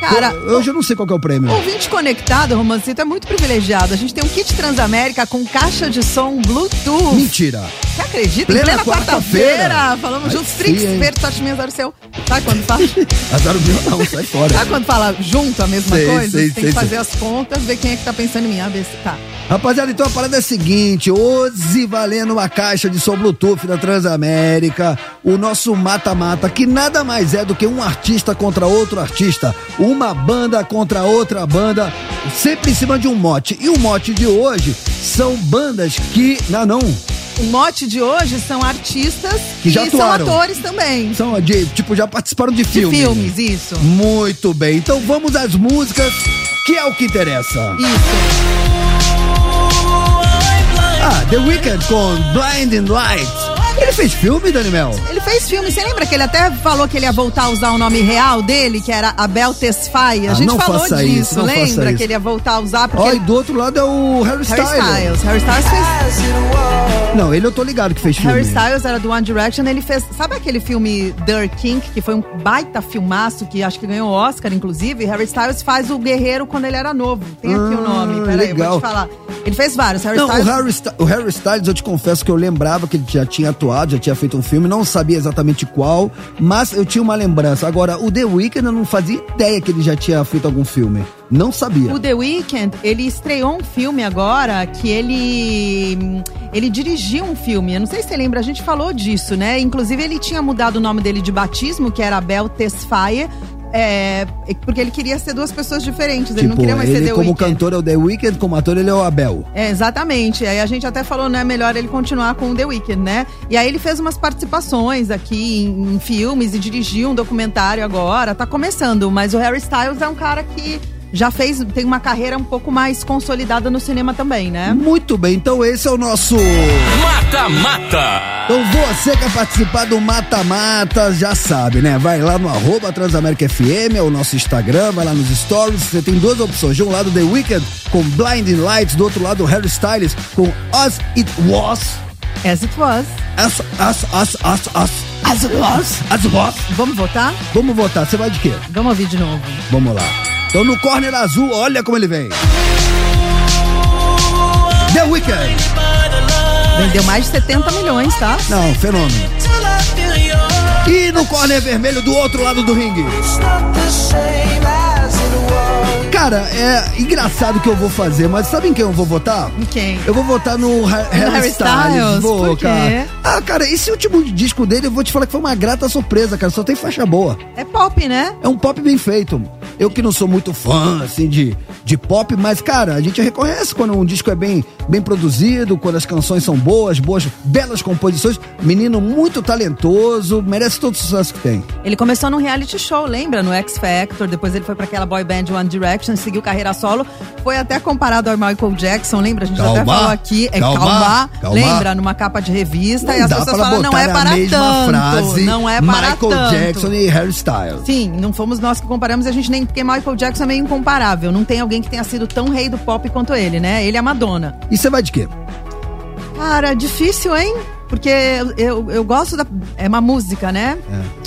Cara, Eu- hoje eu não sei qual que é o prêmio. Ouvinte conectado, Romancito, é muito privilegiado. A gente tem um kit Transamérica com caixa de som Bluetooth. Mentira. Você acredita? Plena em plena quarta-feira. quarta-feira. Falamos Aí juntos, Trix? Verde, sorte minha, azar o seu. Sabe quando fala? Azar o meu não, sai fora. Sabe quando fala junto a mesma Sei, coisa? sei, tem sei, que fazer as contas, ver quem é que tá pensando em mim. Ah, vê se tá. Rapaziada, então a parada é a seguinte: hoje valendo uma caixa de som Bluetooth da Transamérica, o nosso mata-mata, que nada mais é do que um artista contra outro artista, uma banda contra outra banda, sempre em cima de um mote. E o mote de hoje são bandas que. Não, não. O mote de hoje são artistas Que já são atuaram. atores também. São de, tipo, já participaram de De filmes. filmes, isso. Muito bem. Então vamos às músicas, que é o que interessa. Ah, The Weeknd com Blinding Lights. Ele fez filme, Daniel? Ele fez filme, você lembra que ele até falou que ele ia voltar a usar o nome real dele, que era Abel Tesfaye? A Ah, gente falou disso, isso, lembra? isso. Que ele ia voltar a usar porque. E ele- do outro lado é o Harry Harry Styles. Styles. Harry Styles fez. Não, ele eu tô ligado que fez filme. Harry Styles era do One Direction, ele fez. Sabe aquele filme Dirt King, que foi um baita filmaço, que acho que ganhou o Oscar, inclusive? Harry Styles faz o guerreiro quando ele era novo. Tem aqui o nome, peraí, eu legal. vou te falar. Ele fez vários. Harry Não, Styles. o Harry, Styles, o Harry Styles, eu te confesso que eu lembrava que ele já tinha atuado, já tinha feito um filme, não sabia exatamente qual, mas eu tinha uma lembrança. Agora, o The Weeknd eu não fazia ideia que ele já tinha feito algum filme. Não sabia. O The Weeknd, ele estreou um filme agora que ele ele dirigiu um filme. Eu não sei se você lembra, a gente falou disso, né? Inclusive ele tinha mudado o nome dele de batismo, que era Abel Tesfaye, é, porque ele queria ser duas pessoas diferentes. ele não queria mais ser Tipo, ele The como Weeknd. cantor é o The Weeknd, como ator ele é o Abel. É, exatamente. Aí a gente até falou, né, melhor ele continuar com o The Weeknd, né? E aí ele fez umas participações aqui em, em filmes e dirigiu um documentário agora. Tá começando, mas o Harry Styles é um cara que já fez, tem uma carreira um pouco mais consolidada no cinema também, né? Muito bem, então esse é o nosso. Mata Mata. Então você quer participar do Mata Mata, já sabe, né? Vai lá no arroba Transamérica FM, é o nosso Instagram, vai lá nos stories. Você tem duas opções. De um lado, The Weeknd com Blinding Lights, do outro lado, Harry Styles com As It Was. As It Was. As, as, as, as, as. As It Was. As It Was. Vamos votar? Vamos votar. Você vai de quê? Vamos ouvir de novo. Vamos lá. Então no corner azul, olha como ele vem. The Weeknd. Vendeu mais de 70 milhões, tá? Não, fenômeno. E no corner vermelho do outro lado do ringue. Cara, é engraçado o que eu vou fazer, mas sabe em quem eu vou votar? Em quem? Eu vou votar no Ha- Harry, Harry Styles. Styles? Vou, Por quê? cara. Ah, cara, esse último disco dele, eu vou te falar que foi uma grata surpresa, cara. Só tem faixa boa. É pop, né? É um pop bem feito. Eu que não sou muito fã, assim, de, de pop, mas, cara, a gente reconhece quando um disco é bem, bem produzido, quando as canções são boas, boas, belas composições. Menino muito talentoso, merece todo o sucesso que tem. Ele começou num reality show, lembra? No X Factor, depois ele foi pra aquela boy band One Direction, seguiu carreira solo, foi até comparado ao Michael Jackson, lembra? A gente até Calma, falou aqui, é calma, calma, calma. lembra? Numa capa de revista, e Não as dá pessoas falam, não é a para mesma tanto, frase não é para Michael tanto. Jackson e Harry Styles. Sim, não fomos nós que comparamos, a gente nem, porque Michael Jackson é meio incomparável, não tem alguém que tenha sido tão rei do pop quanto ele, né? Ele é a Madonna. E você vai de quê? Cara, difícil, hein? Porque eu, eu, eu gosto da. É uma música, né? É.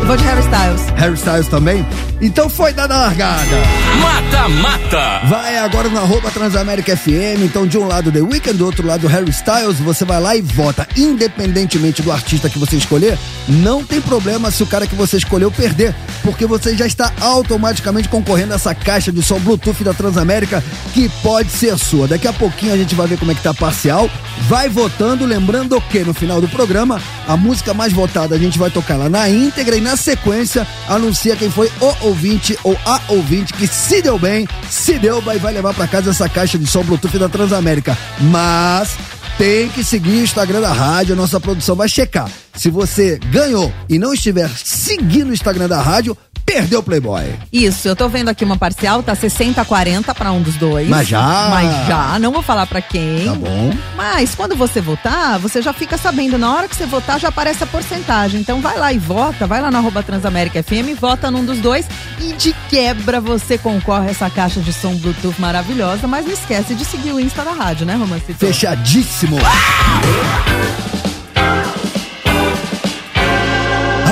Eu vou de Harry Styles. Harry Styles também? Então foi dada a largada. Mata Mata. Vai agora no arroba Transamérica FM. Então, de um lado The Weeknd, do outro lado Harry Styles. Você vai lá e vota. Independentemente do artista que você escolher, não tem problema se o cara que você escolheu perder. Porque você já está automaticamente concorrendo a essa caixa de som Bluetooth da Transamérica que pode ser sua. Daqui a pouquinho a gente vai ver como é que tá a parcial. Vai votando, lembrando que no final do programa, a música mais votada a gente vai tocar lá na íntegra e na sequência anuncia quem foi o ouvinte ou a ouvinte que se deu bem, se deu, vai, vai levar para casa essa caixa de som Bluetooth da Transamérica. Mas tem que seguir o Instagram da rádio, a nossa produção vai checar. Se você ganhou e não estiver seguindo o Instagram da rádio, perdeu o Playboy. Isso, eu tô vendo aqui uma parcial, tá 60 a 40 pra um dos dois. Mas já. Mas já, não vou falar pra quem. Tá bom. Mas quando você votar, você já fica sabendo. Na hora que você votar, já aparece a porcentagem. Então vai lá e vota, vai lá na arroba Transamérica FM, vota num dos dois e de quebra você concorre a essa caixa de som Bluetooth maravilhosa. Mas não esquece de seguir o Insta da rádio, né, Romancito? Fechadíssimo.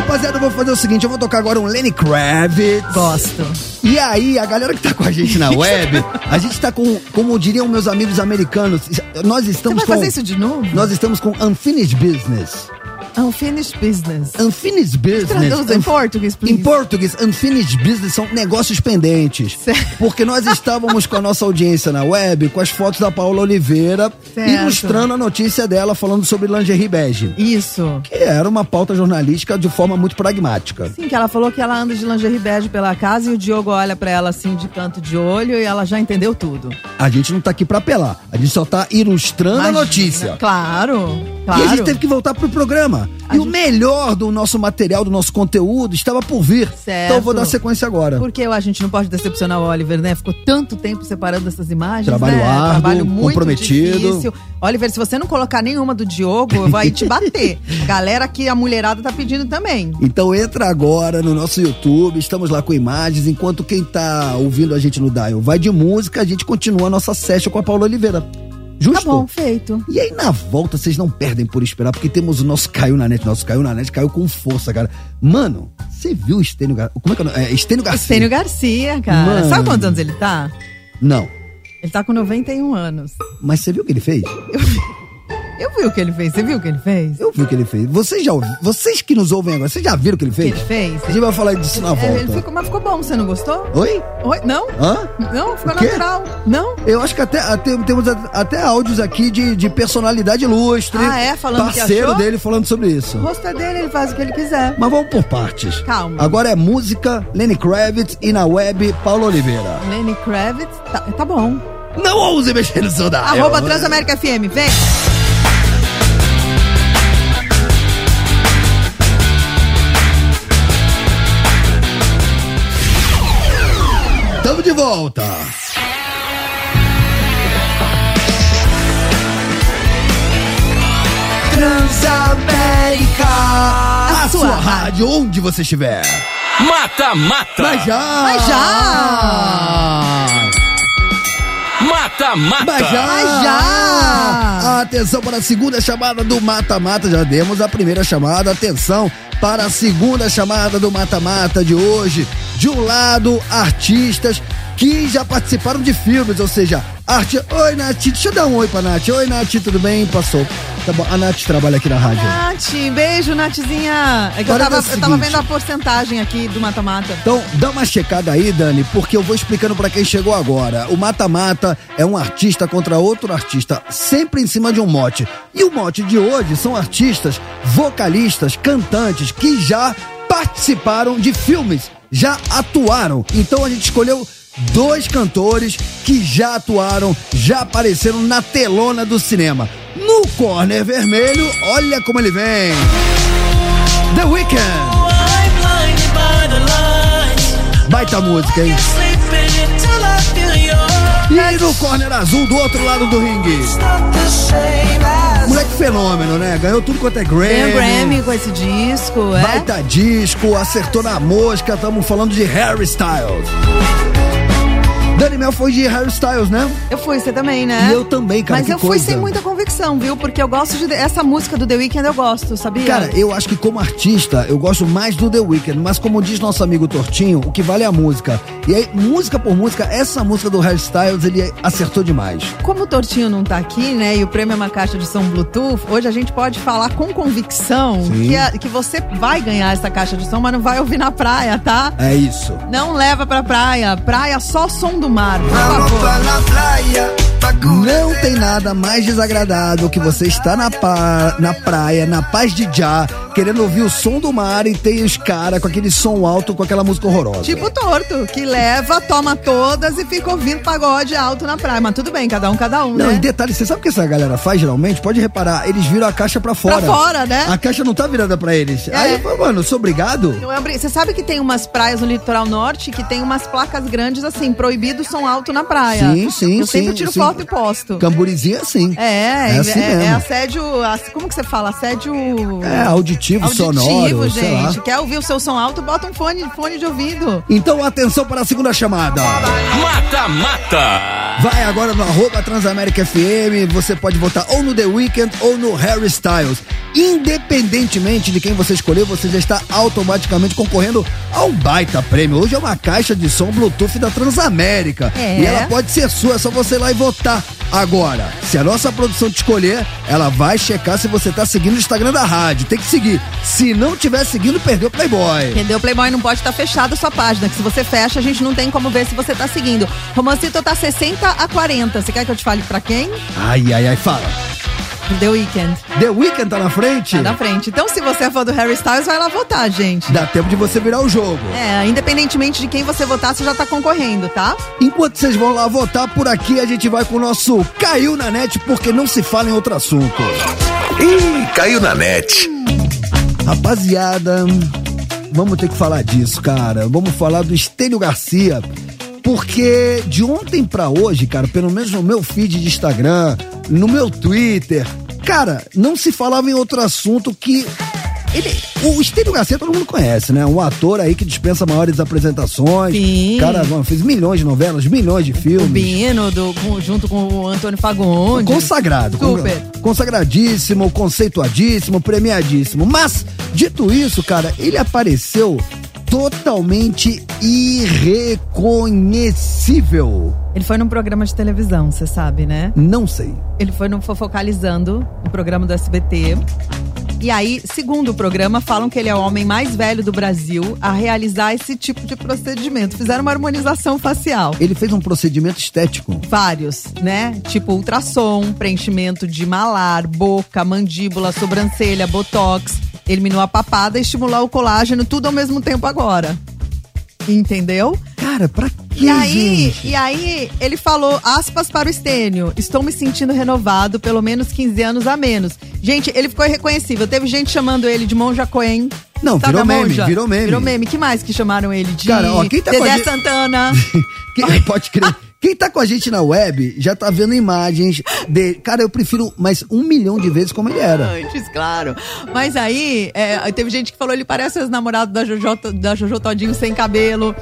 Rapaziada, eu vou fazer o seguinte, eu vou tocar agora um Lenny Kravitz. Gosto. E aí, a galera que tá com a gente na web, a gente tá com, como diriam meus amigos americanos, nós estamos Você vai com... fazer isso de novo? Nós estamos com Unfinished Business. Unfinished business. Unfinished Business. Traduz em português, please. Em português, Unfinished Business são negócios pendentes. Porque nós estávamos com a nossa audiência na web com as fotos da Paula Oliveira, Certo. ilustrando a notícia dela falando sobre lingerie bege. Isso. Que era uma pauta jornalística de forma muito pragmática. Sim, que ela falou que ela anda de lingerie bege pela casa e o Diogo olha pra ela assim de canto de olho e ela já entendeu tudo. A gente não tá aqui pra apelar, a gente só tá ilustrando a Imagina. notícia. Claro, claro. E a gente teve que voltar pro programa. E o melhor do nosso material, do nosso conteúdo, estava por vir. Certo. Então eu vou dar sequência agora. Porque a gente não pode decepcionar o Oliver, né? Ficou tanto tempo separando essas imagens. Trabalho né? árduo, Trabalho muito comprometido. difícil. Oliver, se você não colocar nenhuma do Diogo, eu vou aí te bater. Galera que a mulherada tá pedindo também. Então entra agora no nosso YouTube, estamos lá com imagens, enquanto quem tá ouvindo a gente no Dial vai de música, a gente continua a nossa session com a Paula Oliveira. Justo? Tá bom, feito. E aí na volta vocês não perdem por esperar, porque temos o nosso Caiu na Net, nosso Caiu na Net, caiu com força, cara. Mano, você viu o Estênio Garcia? Como é que é? o nome? É Estênio Garcia. Estênio Garcia, cara. Mano. Sabe quantos anos ele tá? Não. Ele tá com 91 anos. Mas você viu o que ele fez? Eu vi o que ele fez. Você viu o que ele fez? Eu vi o que ele fez. Vocês já ouviram? Vocês que nos ouvem agora, vocês já viram o que ele fez? O que ele fez? A gente vai falar disso na É, volta. ele ficou, mas ficou bom, você não gostou? Oi? Oi? Não? Hã? Não, ficou O quê? natural. Não? Eu acho que até, até- temos a- até áudios aqui de, de personalidade ilustre. Ah, é? Falando que Parceiro achou? dele falando sobre isso. O rosto é dele, ele faz o que ele quiser. Mas vamos por partes. Calma. Agora é música, Lenny Kravitz e na web, Paulo Oliveira. Lenny Kravitz, tá, tá bom. Não ouse mexer no seu dial. Arroba Transamérica FM, vem. Volta. Transamérica, a sua rádio, onde você estiver. Mata, mata. Mas já! Mas já! Mata, mata. Mas já! Mas já! Atenção para a segunda chamada do Mata Mata. Já demos a primeira chamada. Atenção para a segunda chamada do Mata Mata de hoje. De um lado, artistas que já participaram de filmes, ou seja, arte. Oi, Nath, deixa eu dar um oi pra Nath. Oi, Nath, tudo bem? Passou. Tá bom. A Nath trabalha aqui na rádio. Nath, beijo, Nathzinha. É que eu tava, é eu tava vendo a porcentagem aqui do mata-mata. Então, dá uma checada aí, Dani, porque eu vou explicando pra quem chegou agora. O mata-mata é um artista contra outro artista, sempre em cima de um mote. E o mote de hoje são artistas, vocalistas, cantantes que já participaram de filmes, já atuaram. Então a gente escolheu dois cantores que já atuaram, já apareceram na telona do cinema. No corner vermelho, olha como ele vem. The Weeknd. Baita música, hein? E aí no corner azul, do outro lado do ringue. Moleque fenômeno, né? Ganhou tudo quanto é Grammy. Tem Grammy com esse disco, é? Baita disco, acertou na mosca, estamos falando de Harry Styles. Dani Mel foi de Harry Styles, né? Eu fui, você também, né? E eu também, cara, Mas eu fui coisa. sem muita convicção, viu? Porque eu gosto de. Essa música do The Weeknd eu gosto, sabia? Cara, eu acho que como artista, eu gosto mais do The Weeknd, mas como diz nosso amigo Tortinho, o que vale é a música. E aí, música por música, essa música do Harry Styles, ele acertou demais. Como o Tortinho não tá aqui, né? E o prêmio é uma caixa de som Bluetooth, hoje a gente pode falar com convicção Sim. que, a- que você vai ganhar essa caixa de som, mas não vai ouvir na praia, tá? É isso. Não leva pra praia. Praia só som do mar, la playa, Não tem nada mais desagradável que você estar na, pa- na praia, na paz de já, querendo ouvir o som do mar e tem os caras com aquele som alto, com aquela música horrorosa. Tipo torto, que leva, toma todas e fica ouvindo pagode alto na praia. Mas tudo bem, cada um, cada um, Não, e né? detalhe, você sabe o que essa galera faz geralmente? Pode reparar, eles viram a caixa pra fora. fora, né? A caixa não tá virada pra eles. É. Aí eu falo, mano, eu sou obrigado? Não é Você sabe que tem umas praias no litoral norte que tem umas placas grandes assim, proibido som alto na praia. Sim, sim, Eu sempre sim, tiro sim. foto e posto. Camburizinho é assim. É, É assim é, mesmo. é assédio. ass- Como que você fala? Assédio. É, auditivo, Auditivo, sonoro, sei lá. gente. Quer ouvir o seu som alto? Bota um fone, fone de ouvido. Então atenção para a segunda chamada. Mata Mata. Vai agora no arroba Transamérica FM, você pode votar ou no The Weeknd ou no Harry Styles. Independentemente de quem você escolher, você já está automaticamente concorrendo a um baita prêmio. Hoje é uma caixa de som Bluetooth da Transamérica. É. E ela pode ser sua, é só você ir lá e votar. Agora, se a nossa produção te escolher, ela vai checar se você tá seguindo o Instagram da rádio. Tem que seguir. Se não tiver seguindo, perdeu o Playboy. Entendeu? O Playboy não pode estar fechado a sua página, que se você fecha, a gente não tem como ver se você tá seguindo. Romancito tá 60 a 40. Você quer que eu te fale pra quem? Ai, ai, ai, fala. The Weeknd. The Weeknd tá na frente? Tá na frente. Então, se você é fã do Harry Styles, vai lá votar, gente. Dá tempo de você virar o jogo. É, independentemente de quem você votar, você já tá concorrendo, tá? Enquanto vocês vão lá votar por aqui, a gente vai com o nosso Caiu na Net, porque não se fala em outro assunto. Ih, caiu na net. Rapaziada, vamos ter que falar disso, cara. Vamos falar do Estênio Garcia. Porque de ontem pra hoje, cara, pelo menos no meu feed de Instagram, no meu Twitter, cara, não se falava em outro assunto que. Ele, o Estênio Garcia todo mundo conhece, né? Um ator aí que dispensa maiores apresentações. Sim. Cara, fez milhões de novelas, milhões de O filmes. Bino, do, com- junto com o Antônio Fagundes. Consagrado. con- Super. Consagradíssimo, conceituadíssimo, premiadíssimo. Mas, dito isso, cara, ele apareceu totalmente irreconhecível. Ele foi num programa de televisão, você sabe, né? Não sei. Ele foi no Fofocalizando, um programa do SBT. E aí, segundo o programa, falam que ele é o homem mais velho do Brasil a realizar esse tipo de procedimento. Fizeram uma harmonização facial. Ele fez um procedimento estético. Vários, né? Tipo ultrassom, preenchimento de malar, boca, mandíbula, sobrancelha, botox, eliminou a papada e estimular o colágeno, tudo ao mesmo tempo agora. Entendeu? Cara, pra que, E aí, gente? e aí, ele falou, aspas para o Estênio, estou me sentindo renovado, pelo menos 15 anos a menos. Gente, ele ficou irreconhecível. Teve gente chamando ele de Monja Coen. Não, Sabe virou a meme, virou meme. Virou meme. que mais que chamaram ele de Cara, ó, quem tá a Dedé gente- Santana? Quem, pode crer. Quem tá com a gente na web já tá vendo imagens dele. Cara, eu prefiro mais um milhão de vezes como ele era. Antes, claro. Mas aí, é, teve gente que falou ele parece os namorados da Jojo, da Jojo Todinho sem cabelo.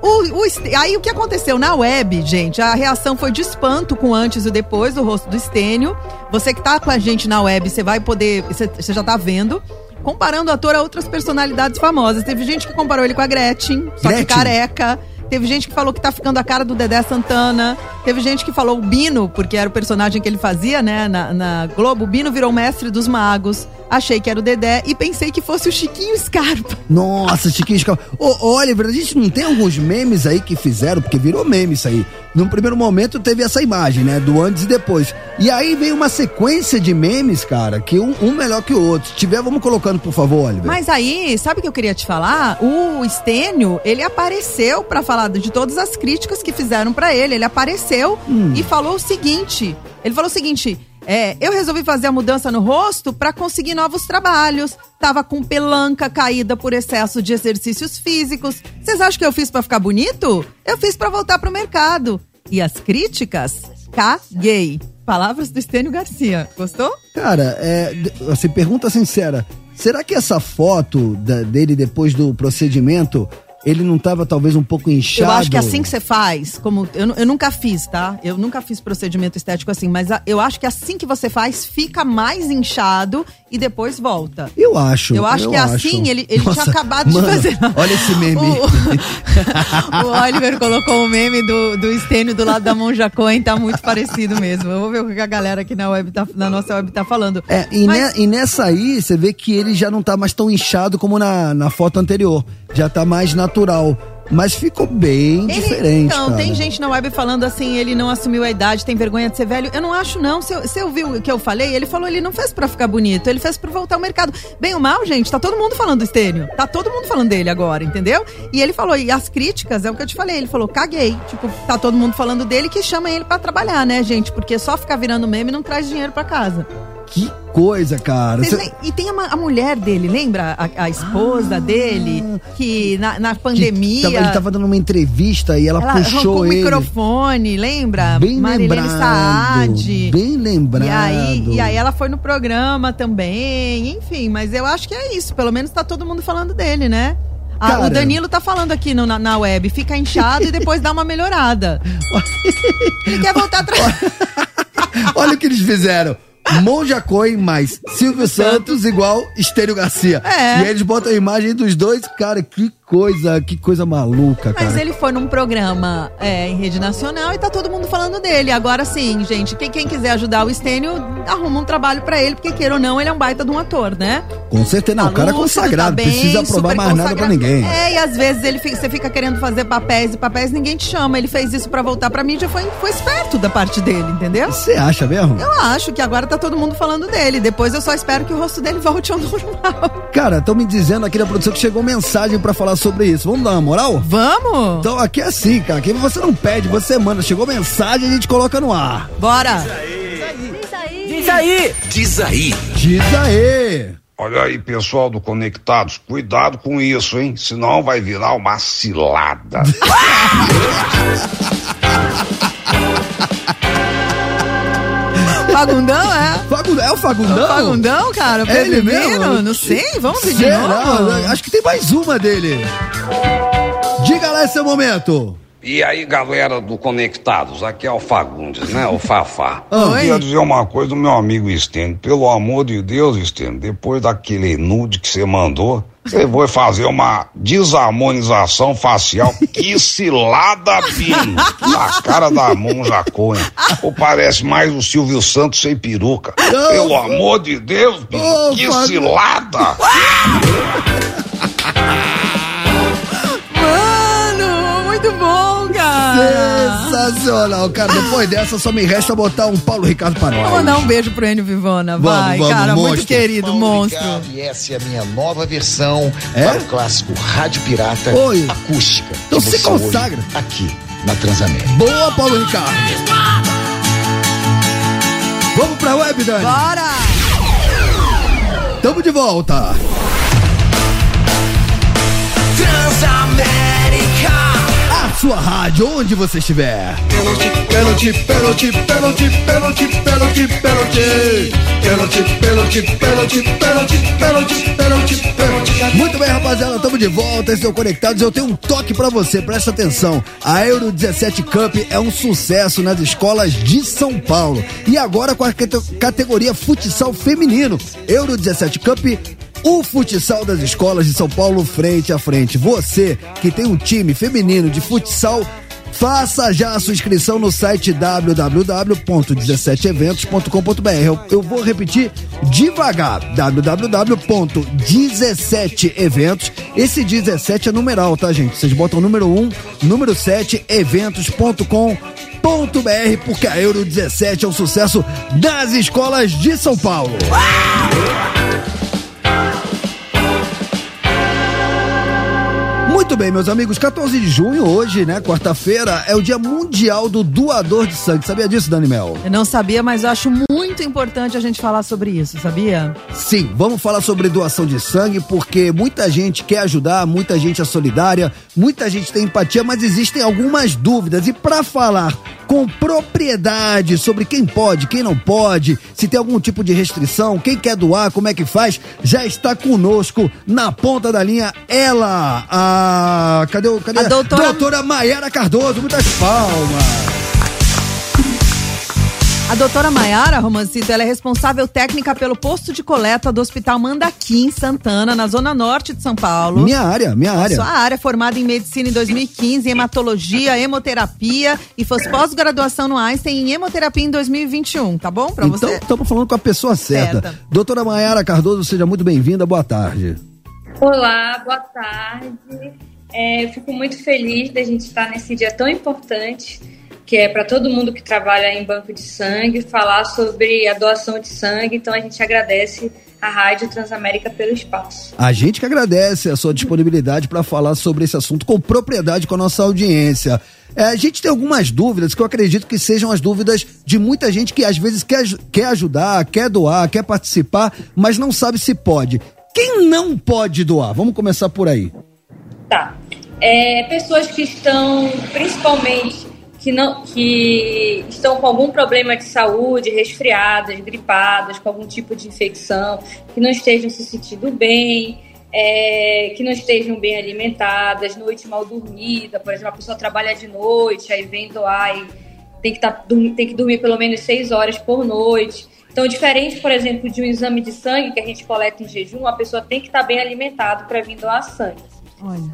O, o aí o que aconteceu na web, gente, a reação foi de espanto com o antes e depois do rosto do Estênio. Você que tá com a gente na web, você vai poder, você você já tá vendo. Comparando o ator a outras personalidades famosas. Teve gente que comparou ele com a Gretchen, só que Gretchen? careca. Teve gente que falou que tá ficando a cara do Dedé Santana. Teve gente que falou o Bino, porque era o personagem que ele fazia, né, na, na Globo. O Bino virou mestre dos magos. Achei que era o Dedé e pensei que fosse o Chiquinho Scarpa. Nossa, Chiquinho Scarpa. Ô, Oliver, a gente não tem alguns memes aí que fizeram, porque virou meme isso aí. Num primeiro momento teve essa imagem, né? Do antes e depois. E aí veio uma sequência de memes, cara, que um, um melhor que o outro. Se tiver, vamos colocando, por favor, Oliver. Mas aí, sabe o que eu queria te falar? O Estênio, ele apareceu pra falar de todas as críticas que fizeram pra ele. Ele apareceu e falou o seguinte: ele falou o seguinte. É, eu resolvi fazer a mudança no rosto pra conseguir novos trabalhos. Tava com pelanca caída por excesso de exercícios físicos. Vocês acham que eu fiz pra ficar bonito? Eu fiz pra voltar pro mercado. E as críticas? Caguei. Palavras do Estênio Garcia. Gostou? Cara, é, assim, pergunta sincera. Será que essa foto da- dele depois do procedimento, ele não tava talvez um pouco inchado? Eu acho que assim que você faz, como eu, eu nunca fiz, tá? Eu nunca fiz procedimento estético assim, mas a- eu acho que assim que você faz, fica mais inchado e depois volta. Eu acho. Eu acho que é assim, ele, ele tinha Nossa, acabado mano, de fazer. Olha esse meme. O, o Oliver colocou o meme do, do Estênio do lado da Monja Coen, tá muito parecido mesmo. Eu vou ver o que a galera aqui na, web tá, na nossa web tá falando. É, e, Mas- ne- e nessa aí, você vê que ele já não tá mais tão inchado como na, na foto anterior. Já tá mais natural. Mas ficou bem Ele- diferente, Então, cara. tem gente na web falando assim, ele não assumiu a idade, tem vergonha de ser velho. Eu não acho, não. Você você ouviu o que eu falei? Ele falou, ele não fez pra ficar bonito, ele fez pra voltar ao mercado. Bem ou mal, gente, tá todo mundo falando do Estênio. Tá todo mundo falando dele agora, entendeu? E ele falou, e as críticas, é o que eu te falei, ele falou, caguei. Tipo, tá todo mundo falando dele que chama ele pra trabalhar, né, gente? Porque só ficar virando meme não traz dinheiro pra casa. Que coisa, cara. Cê- lem- E tem a, a mulher dele, lembra? A, a esposa dele, que na, na Ah. que pandemia. tava- ele tava dando uma entrevista e ela, Ela puxou o ele. microfone, lembra? Bem Marilene lembrado. Saad. Bem lembrado. E aí, e aí ela foi no programa também, enfim, mas eu acho que é isso. Pelo menos tá todo mundo falando dele, né? Ah, o Danilo tá falando aqui no- na, na web, fica inchado e depois dá uma melhorada. Ele quer voltar atrás. Olha o que eles fizeram. Monja Coin mais Silvio Santos igual Estênio Garcia. É. E eles botam a imagem dos dois. Cara, que coisa, que coisa maluca, cara. Mas ele foi num programa é, em rede nacional e tá todo mundo falando dele. Agora sim, gente, quem, quem quiser ajudar o Estênio, arruma um trabalho pra ele, porque queira ou não, ele é um baita de um ator, né? Com certeza, não. o cara é lúcido, consagrado, tá bem, precisa provar mais nada pra ninguém. É, e às vezes ele fica- você fica querendo fazer papéis e papéis, ninguém te chama. Ele fez isso pra voltar pra mídia, foi, foi esperto da parte dele, entendeu? Você acha mesmo? Eu acho que agora tá todo mundo falando dele. Depois eu só espero que o rosto dele volte ao normal. Cara, estão me dizendo aqui na produção que chegou mensagem pra falar sobre isso. Vamos dar uma moral? Vamos! Então aqui é assim, cara. Aqui você não pede, você manda. Chegou mensagem, a gente coloca no ar. Bora! Diz aí! Diz aí! Diz aí! Olha aí, pessoal do Conectados, cuidado com isso, hein? Senão vai virar uma cilada. Fagundão, é? Fagundão, é o Fagundão? O Fagundão, cara? O É ele mesmo? Não sei, vamos ver de novo. Acho que tem mais uma dele. Diga lá esse seu momento. E aí, galera do Conectados, aqui é o Fagundes, né? O Fafá. Oi. Eu queria dizer uma coisa do meu amigo Estênio. Pelo amor de Deus, Estênio, depois daquele nude que você mandou, você vai fazer uma desarmonização facial. Que cilada, Pino! A cara da Monja Coen. Ou parece mais o Silvio Santos sem peruca. Pelo amor de Deus, Ô, que cilada! Mano, muito bom, cara. Sensacional, cara. Depois dessa, só me resta botar um Paulo Ricardo para Vou nós. mandar um beijo pro Enio Vivona. Vamos, Vai, vamos, cara, muito monstro. querido, monstro. E essa é a minha nova versão É? para o clássico Rádio Pirata Oi. acústica. Então se consagra. Aqui, na Transamérica. Boa, Paulo Ricardo. Vamos pra web, Dani? Bora! Tamo de volta. Transamérica! Sua rádio, onde você estiver. Pênalti, pênalti, pênalti, pênalti, pênalti, pênalti, pênalti. Pênalti, pênalti, pênalti, pênalti, pênalti, pênalti, pênalti. Muito bem, rapaziada, tamo de volta, estão conectados. Eu tenho um toque pra você, presta atenção. A Euro 17 Cup é um sucesso nas escolas de São Paulo. E agora com a cate- categoria futsal feminino. Euro 17 Cup o futsal das escolas de São Paulo frente a frente. Você que tem um time feminino de futsal, faça já a sua inscrição no site www.17eventos.com.br. Eu, vou repetir devagar: www.17eventos. Esse 17 é numeral, tá, gente? Vocês botam o número 1, número 7, eventos.com. .br porque a Euro 17 é um sucesso das escolas de São Paulo. Muito bem, meus amigos, 14 de junho, hoje, né, quarta-feira, é o Dia Mundial do Doador de Sangue. Sabia disso, Dani Mel? Eu não sabia, mas eu acho muito importante a gente falar sobre isso, sabia? Sim, vamos falar sobre doação de sangue, porque muita gente quer ajudar, muita gente é solidária, muita gente tem empatia, mas existem algumas dúvidas. E para falar com propriedade sobre quem pode, quem não pode, se tem algum tipo de restrição, quem quer doar, como é que faz, já está conosco na ponta da linha ela, a cadê o cadê A doutora- doutora Maiara Cardoso, muitas palmas. A doutora Maiara Romancito, ela é responsável técnica pelo posto de coleta do Hospital Mandaqui, em Santana, na zona norte de São Paulo. Minha área, minha área. Sua área, formada em medicina em 2015, em hematologia, hemoterapia e fez pós-graduação no Einstein em hemoterapia em 2021, tá bom pra Então, você? estamos falando com a pessoa certa. Certa. Doutora Maiara Cardoso, seja muito bem-vinda, boa tarde. Olá, boa tarde. É, eu fico muito feliz da gente estar nesse dia tão importante, que é para todo mundo que trabalha em banco de sangue, falar sobre a doação de sangue. Então a gente agradece a Rádio Transamérica pelo espaço. A gente que agradece a sua disponibilidade para falar sobre esse assunto com propriedade com a nossa audiência. É, a gente tem algumas dúvidas que eu acredito que sejam as dúvidas de muita gente que às vezes quer, quer ajudar, quer doar, quer participar, mas não sabe se pode. Quem não pode doar? Vamos começar por aí. Tá. É, pessoas que estão, principalmente, que, não, que estão com algum problema de saúde, resfriadas, gripadas, com algum tipo de infecção, que não estejam se sentindo bem, é, que não estejam bem alimentadas, noite mal dormida, por exemplo, a pessoa trabalha de noite, aí vem doar e tem que, tá, tem que dormir pelo menos seis horas por noite. Então, diferente, por exemplo, de um exame de sangue que a gente coleta em jejum, a pessoa tem que estar tá bem alimentada para vir doar sangue.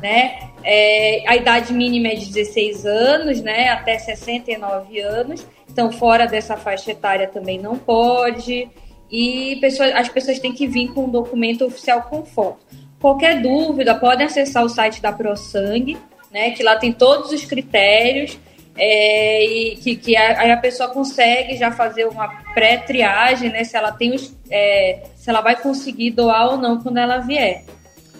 Né? É, a idade mínima é de 16 anos, né? Até 69 anos. Então, fora dessa faixa etária também não pode. E pessoas, as pessoas têm que vir com um documento oficial com foto. Qualquer dúvida, podem acessar o site da ProSangue, né? Que lá tem todos os critérios. É, e que, que a, a, pessoa consegue já fazer uma pré-triagem, né? Se ela tem os, é, se ela vai conseguir doar ou não quando ela vier.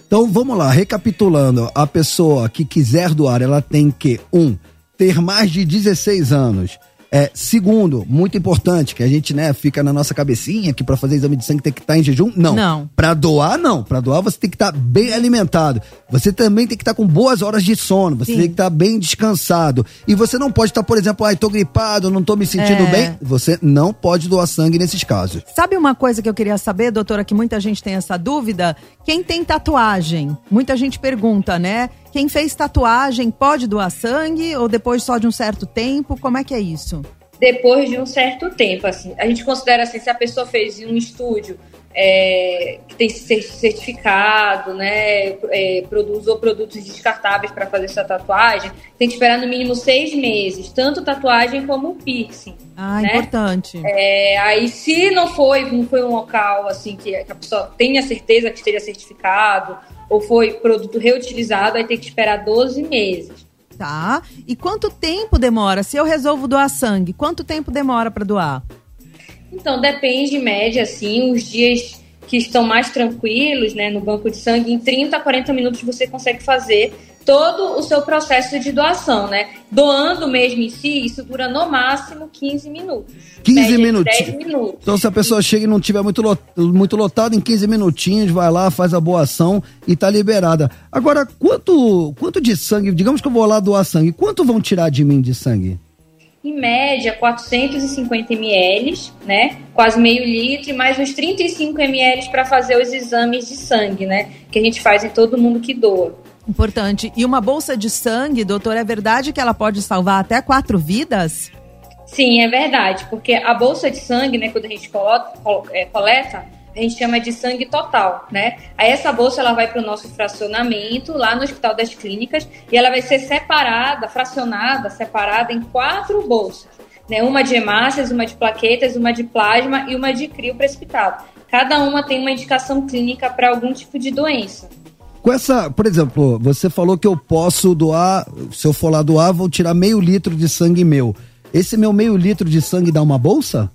Então vamos lá, recapitulando, a pessoa que quiser doar, ela tem que, um, ter mais de 16 anos. É, segundo, muito importante, que a gente, né, fica na nossa cabecinha que para fazer exame de sangue tem que estar tá em jejum. Não. Não. Para doar, não. Para doar, você tem que estar tá bem alimentado. Você também tem que estar tá com boas horas de sono. Você Sim. tem que estar tá bem descansado. E você não pode estar, tá, por exemplo, ai, tô gripado, não tô me sentindo é. bem. Você não pode doar sangue nesses casos. Sabe uma coisa que eu queria saber, doutora, que muita gente tem essa dúvida? Quem tem tatuagem? Muita gente pergunta, né? Quem fez tatuagem pode doar sangue ou depois só de um certo tempo? Como é que é isso? Depois de um certo tempo, assim. A gente considera assim, se a pessoa fez em um estúdio é, que tem certificado, né, é, usou produtos descartáveis para fazer essa tatuagem, tem que esperar no mínimo seis meses, tanto tatuagem como piercing. Ah, né? importante. É, aí, se não foi, não foi um local assim que a pessoa tenha certeza que esteja certificado, ou foi produto reutilizado, aí tem que esperar 12 meses. Tá. E quanto tempo demora? Se eu resolvo doar sangue, quanto tempo demora para doar? Então, depende, em média, assim, os dias que estão mais tranquilos, né, no banco de sangue, em 30 a 40 minutos você consegue fazer todo o seu processo de doação, né? Doando mesmo em si, isso dura no máximo 15 minutos. 15 minutos. 10 minutos. Então, se a pessoa chega e não tiver muito, muito lotado, em 15 minutinhos, vai lá, faz a boa ação e tá liberada. Agora, quanto, quanto de sangue, digamos que eu vou lá doar sangue, quanto vão tirar de mim de sangue? Em média 450 ml, né? Quase meio litro, e mais uns 35 ml para fazer os exames de sangue, né? Que a gente faz em todo mundo que doa. Importante. E uma bolsa de sangue, doutor, é verdade que ela pode salvar até quatro vidas? Sim, é verdade, porque a bolsa de sangue, né, quando a gente é, coleta, a gente chama de sangue total, né? Aí essa bolsa ela vai para o nosso fracionamento lá no Hospital das Clínicas e ela vai ser separada, fracionada, separada em quatro bolsas, né? Uma de hemácias, uma de plaquetas, uma de plasma e uma de crio precipitado. Cada uma tem uma indicação clínica para algum tipo de doença. Com essa, por exemplo, você falou que eu posso doar, se eu for lá doar, vou tirar meio litro de sangue meu. Esse meu meio litro de sangue dá uma bolsa?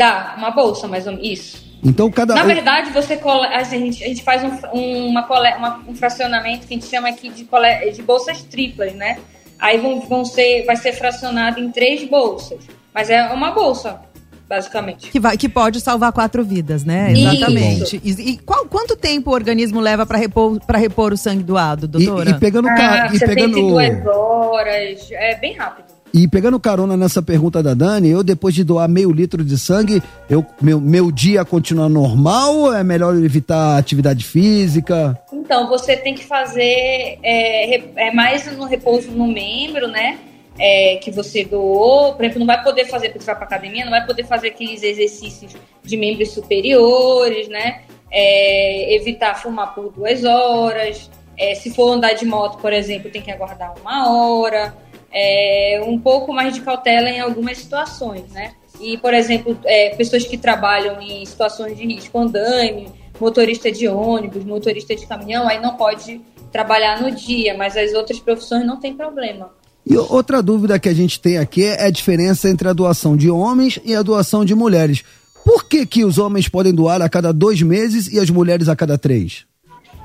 Dá, uma bolsa, mais ou menos. Isso. Então, cada. Na verdade, você cole... a, gente, a gente faz um, uma cole... uma, um fracionamento que a gente chama aqui de, cole... de bolsas triplas, né? Aí vão, vão ser, vai ser fracionado em três bolsas. Mas é uma bolsa, basicamente. Que, vai, que pode salvar quatro vidas, né? Exatamente. E, e, qual, quanto tempo o organismo leva para repor, repor o sangue doado, doutora? E, e pegando... Ah, e pegando... 72 horas, é bem rápido. E pegando carona nessa pergunta da Dani, eu depois de doar meio litro de sangue, eu, meu, meu dia continua normal ou é melhor evitar atividade física? Então, você tem que fazer é, é mais no repouso no membro, né? É, que você doou, por exemplo, não vai poder fazer, porque você vai pra academia, não vai poder fazer aqueles exercícios de membros superiores, né? É, evitar fumar por duas horas. É, se for andar de moto, por exemplo, tem que aguardar uma hora é, um pouco mais de cautela em algumas situações, né? E, por exemplo, é, pessoas que trabalham em situações de risco, andaime, motorista de ônibus, motorista de caminhão, aí não pode trabalhar no dia, mas as outras profissões não tem problema. E outra dúvida que a gente tem aqui é a diferença entre a doação de homens e a doação de mulheres. Por que, que os homens podem doar a cada dois meses e as mulheres a cada três?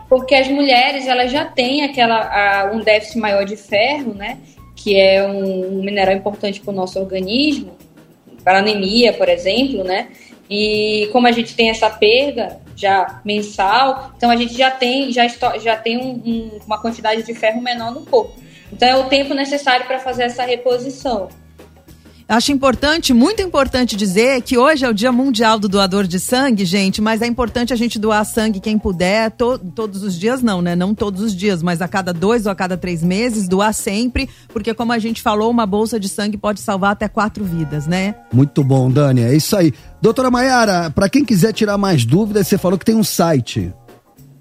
Porque as mulheres elas já têm aquela, a, um déficit maior de ferro, né? Que é um, mineral importante para o nosso organismo, para anemia, por exemplo, né? E como a gente tem essa perda já mensal, então a gente já tem, já, já tem um, um, uma quantidade de ferro menor no corpo. Então é o tempo necessário para fazer essa reposição. Acho importante, muito importante dizer que hoje é o Dia Mundial do Doador de Sangue, gente, mas é importante a gente doar sangue quem puder, to, todos os dias não, né? Não todos os dias, mas a cada dois ou a cada três meses, doar sempre, porque como a gente falou, uma bolsa de sangue pode salvar até quatro vidas, né? Muito bom, Dani, é isso aí. Doutora Maiara, para quem quiser tirar mais dúvidas, você falou que tem um site.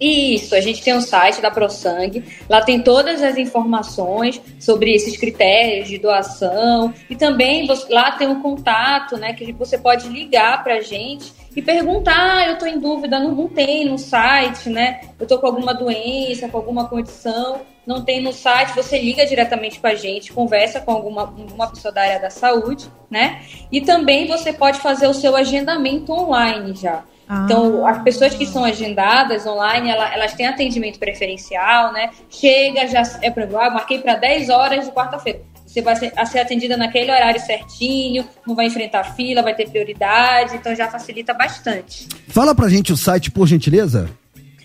Isso, a gente tem um site da ProSangue, lá tem todas as informações sobre esses critérios de doação e também lá tem um contato, né, que você pode ligar para a gente e perguntar, ah, eu estou em dúvida, não, não tem no site, né, eu estou com alguma doença, com alguma condição, não tem no site, você liga diretamente com a gente, conversa com alguma, alguma pessoa da área da saúde, né, e também você pode fazer o seu agendamento online já. Então, as pessoas que são agendadas online, elas, elas têm atendimento preferencial, né? Chega, já é para ah, marquei para 10 horas de quarta-feira. Você vai ser, ser atendida naquele horário certinho, não vai enfrentar fila, vai ter prioridade, então já facilita bastante. Fala pra gente o site, por gentileza.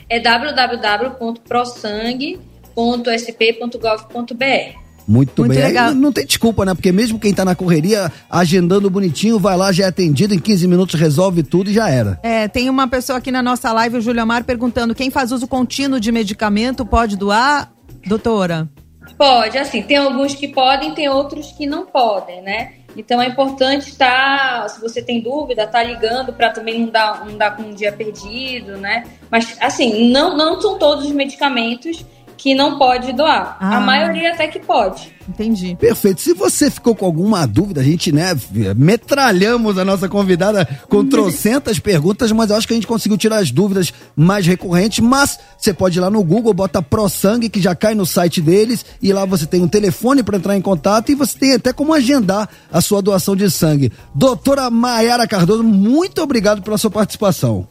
É www.prosangue.sp.gov.br. Muito, Muito bem. Legal. Aí não tem desculpa, né? Porque mesmo quem tá na correria, agendando bonitinho, vai lá, já é atendido, em 15 minutos resolve tudo e já era. É, tem uma pessoa aqui na nossa live, o Júlio Amar, perguntando: quem faz uso contínuo de medicamento pode doar? Doutora? Pode, assim, tem alguns que podem, tem outros que não podem, né? Então é importante estar, tá, se você tem dúvida, tá ligando para também não dar, não dar com um dia perdido, né? Mas assim, não, não são todos os medicamentos que não pode doar. Ah. A maioria até que pode. Entendi. Perfeito. Se você ficou com alguma dúvida, a gente, né, metralhamos a nossa convidada com trocentas perguntas, mas eu acho que a gente conseguiu tirar as dúvidas mais recorrentes. Mas você pode ir lá no Google, bota ProSangue, que já cai no site deles, e lá você tem um telefone para entrar em contato e você tem até como agendar a sua doação de sangue. Doutora Maiara Cardoso, muito obrigado pela sua participação.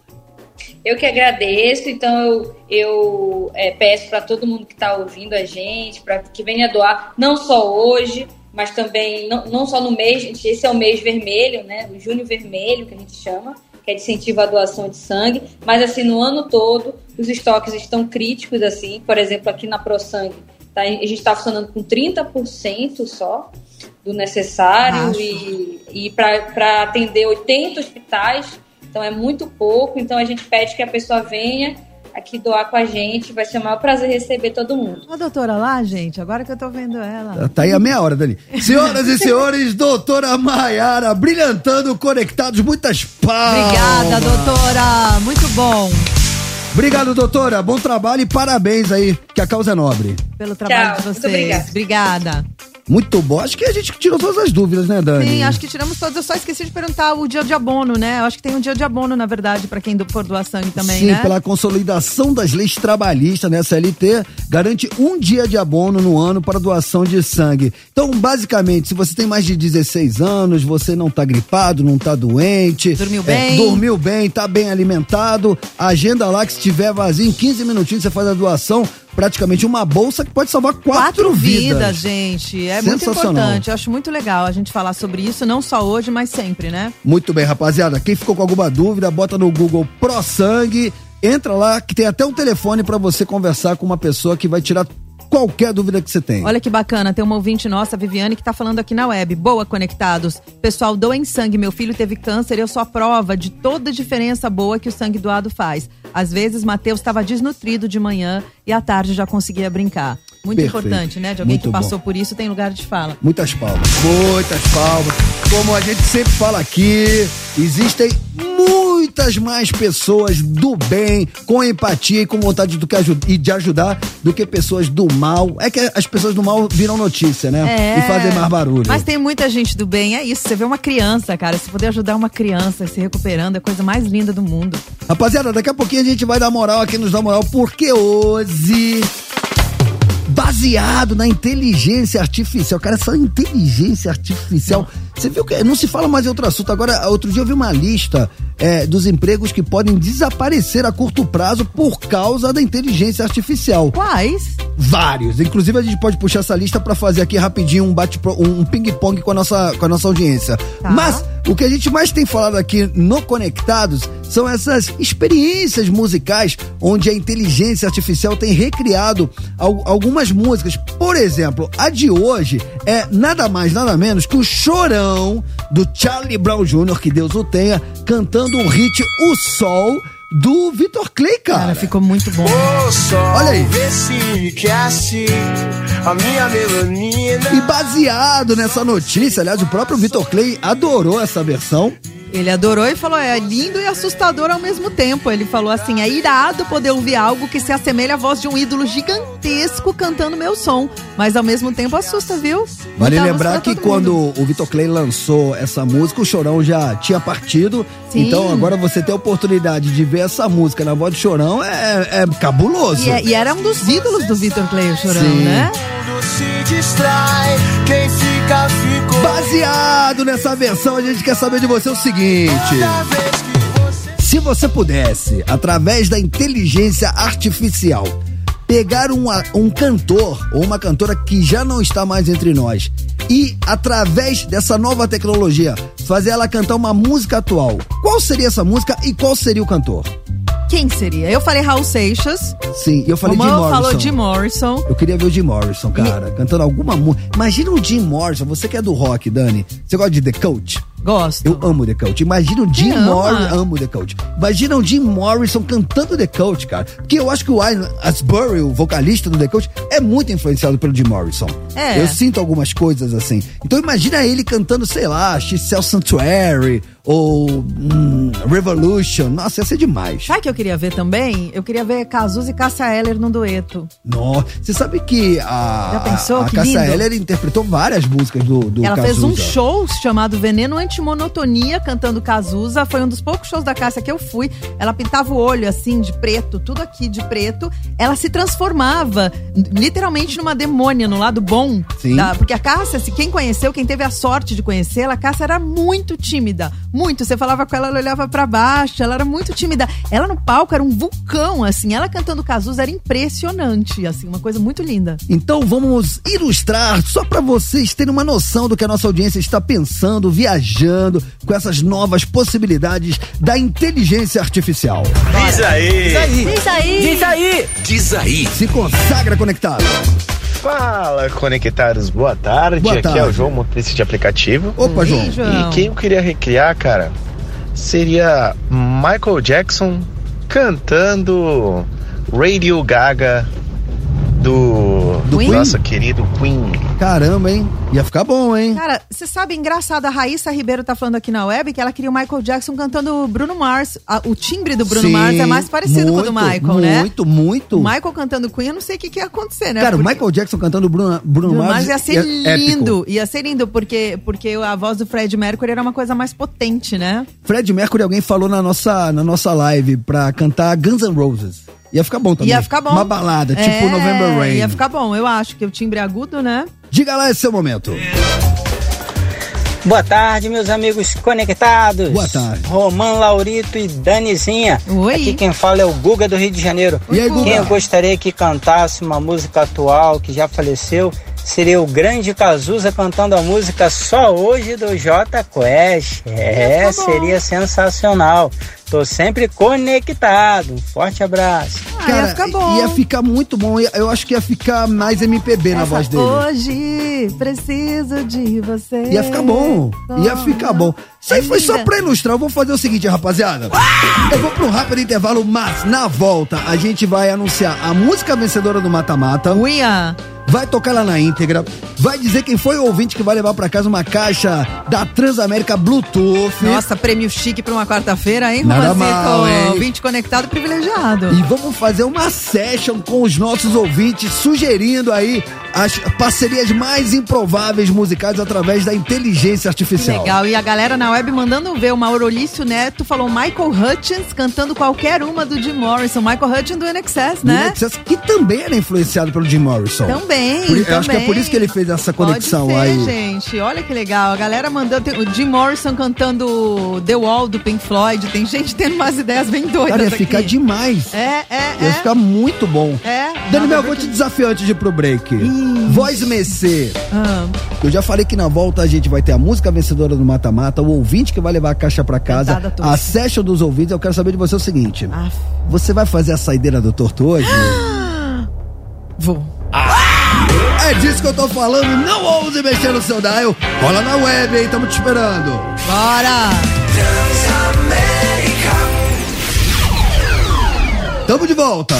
Eu que agradeço, então eu, eu é, peço para todo mundo que está ouvindo a gente, para que venha doar, não só hoje, mas também, não, não só no mês, esse é o mês vermelho, né? O junho vermelho, que a gente chama, que é de incentivo à doação de sangue, mas assim, no ano todo, os estoques estão críticos, assim, por exemplo, aqui na ProSangue, tá, a gente está funcionando com 30% só do necessário Acho. e, e para atender 80 hospitais então é muito pouco, então a gente pede que a pessoa venha aqui doar com a gente. Vai ser o maior prazer receber todo mundo. A doutora lá, gente, agora que eu tô vendo ela. Tá aí a meia hora, Dani. Senhoras e senhores, doutora Maiara, brilhantando, conectados, muitas palmas. Obrigada, doutora. Muito bom. Obrigado, doutora. Bom trabalho e parabéns aí, que a causa é nobre. Pelo trabalho Tchau, de vocês. Obrigada. Muito bom. Acho que a gente tirou todas as dúvidas, né, Dani? Sim, acho que tiramos todas. Eu só esqueci de perguntar o dia de abono, né? Eu acho que tem um dia de abono, na verdade, para quem for doar sangue também, Sim, né? Sim, pela consolidação das leis trabalhistas, né? CLT garante um dia de abono no ano para doação de sangue. Então, basicamente, se você tem mais de 16 anos, você não tá gripado, não tá doente. Dormiu bem. É, dormiu bem, tá bem alimentado. Agenda lá que se tiver vazio, em 15 minutinhos você faz a doação praticamente uma bolsa que pode salvar quatro, quatro vidas. vidas. gente. É muito importante. Eu acho muito legal a gente falar sobre isso, não só hoje, mas sempre, né? Muito bem, rapaziada. Quem ficou com alguma dúvida, bota no Google Pro Sangue. Entra lá que tem até um telefone para você conversar com uma pessoa que vai tirar qualquer dúvida que você tem. Olha que bacana, tem uma ouvinte nossa, Viviane, que tá falando aqui na web. Boa, conectados. Pessoal, doem sangue. Meu filho teve câncer e eu sou a prova de toda a diferença boa que o sangue doado faz. Às vezes, Matheus estava desnutrido de manhã e à tarde já conseguia brincar. Muito Perfeito. importante, né? De alguém Muito que passou bom. por isso tem lugar de fala. Muitas palmas, muitas palmas. Como a gente sempre fala aqui, existem muitas mais pessoas do bem, com empatia e com vontade do que e de ajudar, do que pessoas do mal. É que as pessoas do mal viram notícia, né? É. E fazem mais barulho. Mas tem muita gente do bem, é isso. Você vê uma criança, cara. Se puder ajudar uma criança se recuperando, é a coisa mais linda do mundo. Rapaziada, daqui a pouquinho a gente vai dar moral aqui nos dá moral, porque hoje. Baseado na inteligência artificial. Cara, essa inteligência artificial. Você viu que não se fala mais em outro assunto. Agora, outro dia eu vi uma lista é, dos empregos que podem desaparecer a curto prazo por causa da inteligência artificial. Quais? Vários. Inclusive, a gente pode puxar essa lista pra fazer aqui rapidinho um bate um ping-pong com a nossa, com a nossa audiência. Mas o que a gente mais tem falado aqui no Conectados são essas experiências musicais onde a inteligência artificial tem recriado al- algumas músicas. Por exemplo, a de hoje é nada mais, nada menos que o Chorão do Charlie Brown Jr., que Deus o tenha, cantando um hit O Sol do Vitor Clay, cara. Cara, ficou muito bom. Ô sol, Olha aí. vê se quer a minha melanina. E baseado nessa notícia, aliás, o próprio Vitor Clay adorou essa versão. Ele adorou e falou: é lindo e assustador ao mesmo tempo. Ele falou assim: é irado poder ouvir algo que se assemelha à voz de um ídolo gigantesco cantando meu som, mas ao mesmo tempo assusta, viu? Vale lembrar que quando mundo. o Vitor Clay lançou essa música, o Chorão já tinha partido. Sim. Então agora você ter a oportunidade de ver essa música na voz do Chorão é, é cabuloso. E, é- e era um dos ídolos do Vitor Clay, o Chorão, Sim. né? Mundo se distrai, quem fica ficou. Baseado nessa versão, a gente quer saber de você o seguinte. Se você pudesse, através da inteligência artificial, pegar um, um cantor ou uma cantora que já não está mais entre nós e, através dessa nova tecnologia, fazer ela cantar uma música atual, qual seria essa música e qual seria o cantor? Quem seria? Eu falei Raul Seixas. Sim, eu falei Jim Morrison. falou Jim Morrison. Eu queria ver o Jim Morrison, cara, cantando alguma música. Imagina o Jim Morrison, você que é do rock, Dani. Você gosta de The Coach? Gosto. Eu amo The Coach. Imagina o Jim? Morrison. Amo The Coach. Imagina o Jim Morrison cantando The Coach, cara. Porque eu acho que o Ian Asbury, o vocalista do The Coach, é muito influenciado pelo Jim Morrison. É. Eu sinto algumas coisas assim. Então imagina ele cantando, sei lá, X-Cell Sanctuary ou hum, Revolution. Nossa, ia ser demais. Sabe o que eu queria ver também? Eu queria ver Cazuza e Cássia Eller num dueto. Nossa, você sabe que a, Já pensou? a, a Que Cássia lindo. Heller interpretou várias músicas do, do Ela fez um Cazuza. show chamado Veneno Antimonotonia, cantando Cazuza. Foi um dos poucos shows da Cássia que eu fui. Ela pintava o olho assim, de preto, tudo aqui de preto. Ela se transformava literalmente numa demônia, no lado bom. Sim. da- porque a Cássia, se quem conheceu, quem teve a sorte de conhecê-la, a Cássia era muito tímida. Muito. Você falava com ela, ela olhava pra baixo, ela era muito tímida. Ela no palco era um vulcão, assim. Ela cantando Cazuza era impressionante, assim, uma coisa muito linda. Então vamos ilustrar, só pra vocês terem uma noção do que a nossa audiência está pensando, viajando com essas novas possibilidades da inteligência artificial. Diz aí. Diz aí. Diz aí. Diz aí. Se consagra conectado. Fala, conectados, boa tarde. Boa Aqui é tarde. o João, motorista de aplicativo. Opa, João. Ih, João. E quem eu queria recriar, cara, seria Michael Jackson cantando Radio Gaga do, Do Queen? nosso querido Queen. Caramba, hein? Ia ficar bom, hein? Cara, você sabe, engraçado, a Raíssa Ribeiro tá falando aqui na web que ela queria o Michael Jackson cantando Bruno Mars. A- o timbre do Bruno Sim, Mars é mais parecido com o do muito, Michael, né? Muito, muito. O Michael cantando Queen, eu não sei o que, que ia acontecer, né? Cara, o Porque- Michael Jackson cantando Bruno, Bruno, Bruno Mars, Mars ia ser é épico. lindo, ia ser lindo, porque, porque a voz do Fred Mercury era uma coisa mais potente, né? Fred Mercury, alguém falou na nossa, na nossa live pra cantar Guns N' Roses. Ia ficar bom também. Ia ficar bom. Uma balada, tipo É, November Rain. Ia ficar bom, eu acho que o timbre é agudo, né? Diga lá esse seu momento. Boa tarde, meus amigos conectados. Boa tarde. Roman Laurito e Danizinha. Oi. Aqui quem fala é o Guga do Rio de Janeiro. E aí, Guga? Quem eu gostaria que cantasse uma música atual que já faleceu seria o grande Cazuza cantando a música Só Hoje do J Quest. É, bom. seria sensacional. Tô sempre conectado. Um forte abraço. Ah, ia ficar bom. ia ficar muito bom. Eu acho que ia ficar mais MPB na Essa voz dele. Hoje preciso de você. Ia ficar bom. Ia ficar bom. Isso aí foi só pra ilustrar. Eu vou fazer o seguinte, rapaziada. Eu vou pra um rápido intervalo, mas na volta a gente vai anunciar a música vencedora do Mata Mata. Uia, vai tocar lá na íntegra, vai dizer quem foi o ouvinte que vai levar pra casa uma caixa da Transamérica Bluetooth. Nossa, prêmio chique pra uma quarta-feira, hein, Nada mal, hein? Ouvinte conectado privilegiado. E vamos fazer uma session com os nossos ouvintes, sugerindo aí as parcerias mais improváveis musicais através da inteligência artificial. legal. E a galera na web mandando ver. O Maurolício Neto falou Michael Hutchins cantando qualquer uma do Jim Morrison. Michael Hutchins do NXS, Do né? NXS, que também era influenciado pelo Jim Morrison. Também, Por- eu também. acho que é por isso que ele fez essa conexão Pode ser, aí. gente. Olha que legal. A galera mandando. tem o Jim Morrison cantando The Wall do Pink Floyd. Tem gente tendo umas ideias bem doidas. Cara, ia aqui. ficar demais. É, é, Ia é. ficar muito bom. É. Daniel, eu vou te desafiar antes de ir pro break. Voz Mecê. Ah. Eu já falei que na volta a gente vai ter a música vencedora do Mata-Mata, o ouvinte que vai levar a caixa pra casa, a session dos ouvintes. Eu quero saber de você o seguinte: você vai fazer a saideira do torto hoje? Vou. É disso que eu tô falando. Não ouse mexer no seu dial. Rola na web, hein? Tamo te esperando. Bora! Tamo de volta.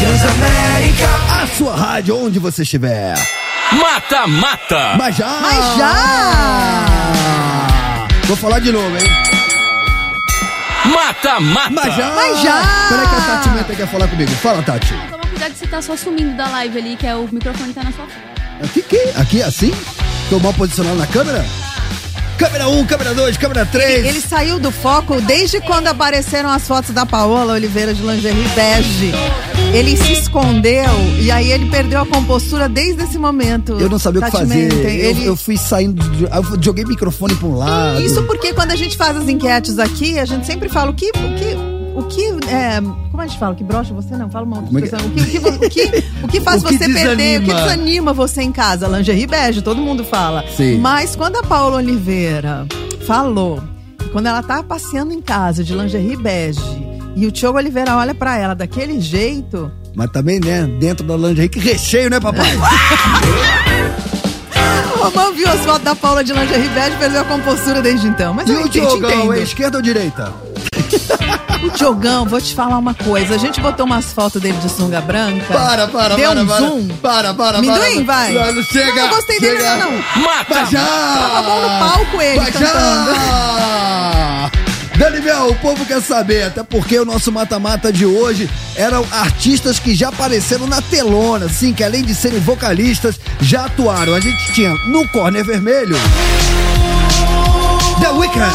Transamérica. A sua rádio, onde você estiver. Mata, mata. Mas já! Mas já! Vou falar de novo, hein? Mata, mata. Mas já! Mas já! Peraí que a Tati Menta quer falar comigo. Fala, Tati. Toma cuidado que você tá só sumindo da live ali, que é o microfone tá na sua frente. Aqui, que? Aqui, assim? Tô mal posicionado na câmera? Câmera 1, câmera 2, câmera 3. Ele saiu do foco desde quando apareceram as fotos da Paola Oliveira de lingerie bege. Ele se escondeu e aí ele perdeu a compostura desde esse momento. Eu não sabia o que fazer. Eu, Ele- eu fui saindo, eu joguei microfone pra um lado. Isso porque quando a gente faz as enquetes aqui, a gente sempre fala o que. O que o que é, como a gente fala? O que brocha você? Não, fala uma outra é que- expressão. O que, o, que, o, que, o que faz O que você perder? O que desanima? desanima você em casa? Lingerie bege, todo mundo fala. Sim. Mas quando a Paula Oliveira falou quando ela tá passeando em casa de lingerie bege e o Diogo Oliveira olha pra ela daquele jeito, Mas também, né, dentro da lingerie, que recheio, né, papai? o Romão viu as fotos da Paula de lingerie bege e perdeu a compostura desde então. Mas e eu o Diogão, entendo. hein? Esquerda ou direita? O Diogão, vou te falar uma coisa. A gente botou umas fotos dele de sunga branca. Para, para, Deu para, um para. zoom. Para, para, Minduim, para. vai. Não, chega, Não, não gostei dele, chega. não, não. Mata. Tava bom no palco ele Vai cantando. Daniel, o povo quer saber, até porque o nosso mata-mata de hoje eram artistas que já apareceram na telona, sim, que além de serem vocalistas, já atuaram. A gente tinha no Corner Vermelho The Weeknd.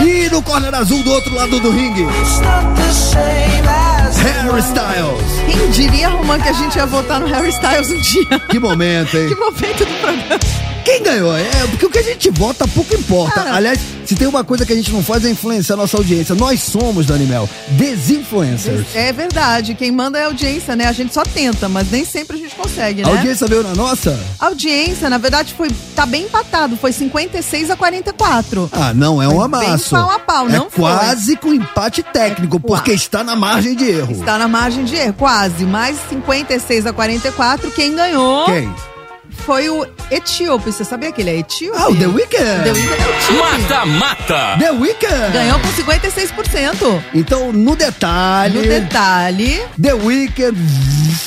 E no Corner Azul do outro lado do ringue, Harry Styles. Quem diria, Romã, que a gente ia votar no Harry Styles um dia? Que momento, hein? Que momento do programa. Quem ganhou? É, porque o que a gente vota pouco importa. Aliás, se tem uma coisa que a gente não faz é influenciar a nossa audiência. Nós somos, Daniel, desinfluencers. É verdade, quem manda é a audiência, né? A gente só tenta, mas nem sempre a gente consegue, né? A audiência veio na nossa? A audiência, na verdade, foi tá bem empatado, foi 56 a 44. Ah, não é um Foi bem amasso. pau a pau, é não foi. quase com empate técnico, porque está na margem de erro. Está na margem de erro, quase. Mais 56 a 44. Quem ganhou Quem? Foi o Etíope. Você sabia que ele é etíope? Ah, o The Weeknd. The Weeknd é etíope. Mata, mata. The Weeknd. Ganhou com 56%. Então, no detalhe, No detalhe, The Weeknd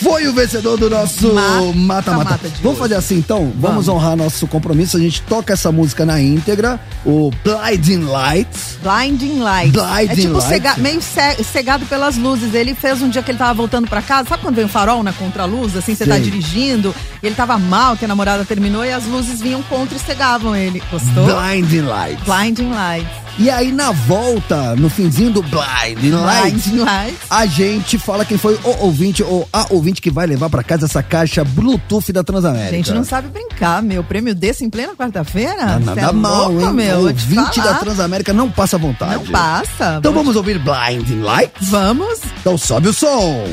foi o vencedor do nosso Mata-mata Vamos fazer assim então? Vamos, honrar nosso compromisso. A gente toca essa música na íntegra, o Blinding Lights. Blinding Lights. Blinding é tipo Lights. cega- meio ce- cegado pelas luzes. Ele fez um dia que ele tava voltando pra casa. Sabe quando vem um farol na contraluz? Assim, você tá dirigindo e ele tava mal, que namorada terminou e as luzes vinham contra e cegavam ele. Gostou? Blinding Lights. Blinding Lights. E aí, na volta, no finzinho do Blinding Lights, Blinding Lights. a gente fala quem foi o ouvinte ou a ouvinte que vai levar pra casa essa caixa Bluetooth da Transamérica. A gente não sabe brincar, meu. Prêmio desse em plena quarta-feira? Nada é mal, louco, hein? meu. O ouvinte da Transamérica não passa vontade. Não passa. Então vamos ouvir Blinding Lights? Vamos. Então sobe o som.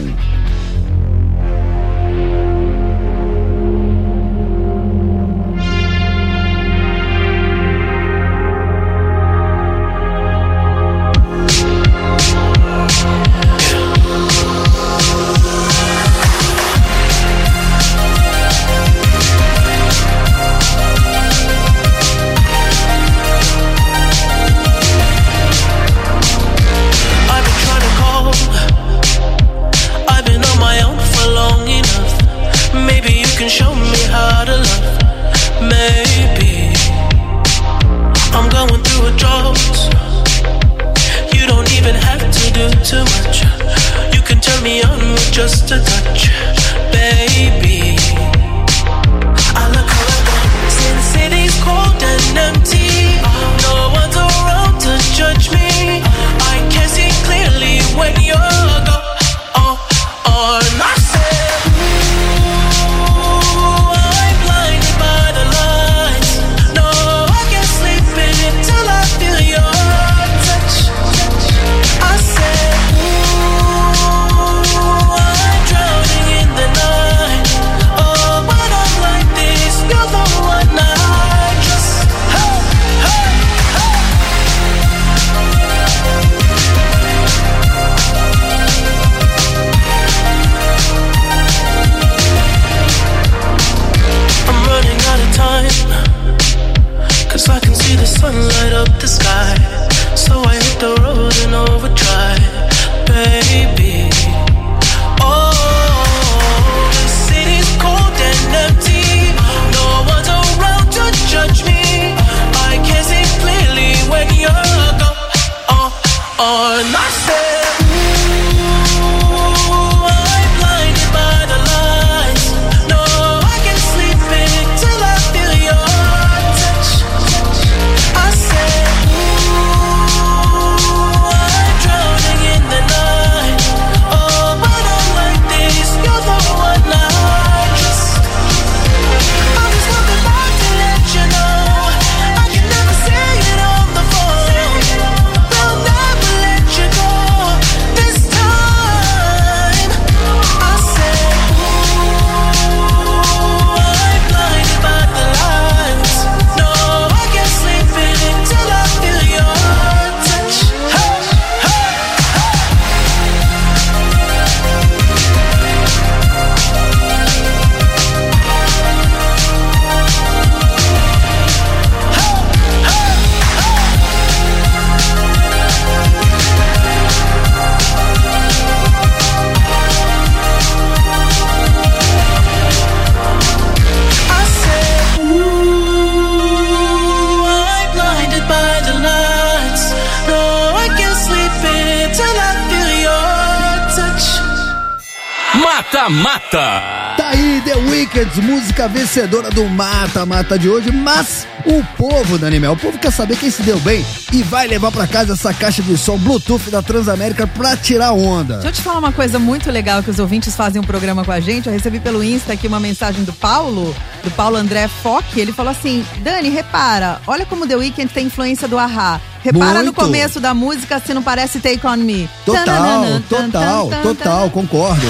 Vencedora do Mata Mata de hoje, mas o povo, Dani Mel, o povo quer saber quem se deu bem e vai levar pra casa essa caixa de som Bluetooth da Transamérica pra tirar onda. Deixa eu te falar uma coisa muito legal que os ouvintes fazem um programa com a gente. Eu recebi pelo Insta aqui uma mensagem do Paulo, do Paulo André Fock. Ele falou assim: Dani, repara, olha como The Weeknd tem influência do Ahá. Repara no Muito. começo da música se não parece Take On Me. Total, Tananana, tan, total, tan, tan, total, concordo.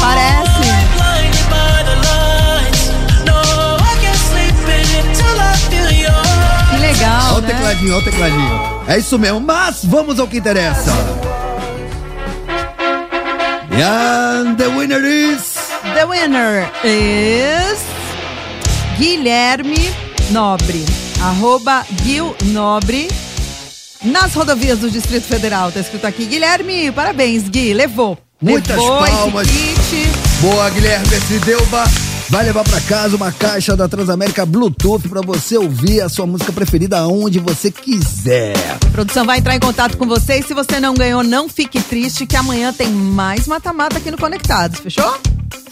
Parece. Legal, Olha o né? tecladinho, olha o tecladinho. É isso mesmo, mas vamos ao que interessa. And the winner is... The winner is Guilherme Nobre. Arroba Gil Nobre. Nas rodovias do Distrito Federal. Tá escrito aqui. Guilherme, parabéns, Gui. Levou. Muitas Levou palmas. Boa, Guilherme Delba. Vai levar pra casa uma caixa da Transamérica Bluetooth pra você ouvir a sua música preferida aonde você quiser. A produção vai entrar em contato com você. E se você não ganhou, não fique triste, que amanhã tem mais mata-mata aqui no Conectados. Fechou?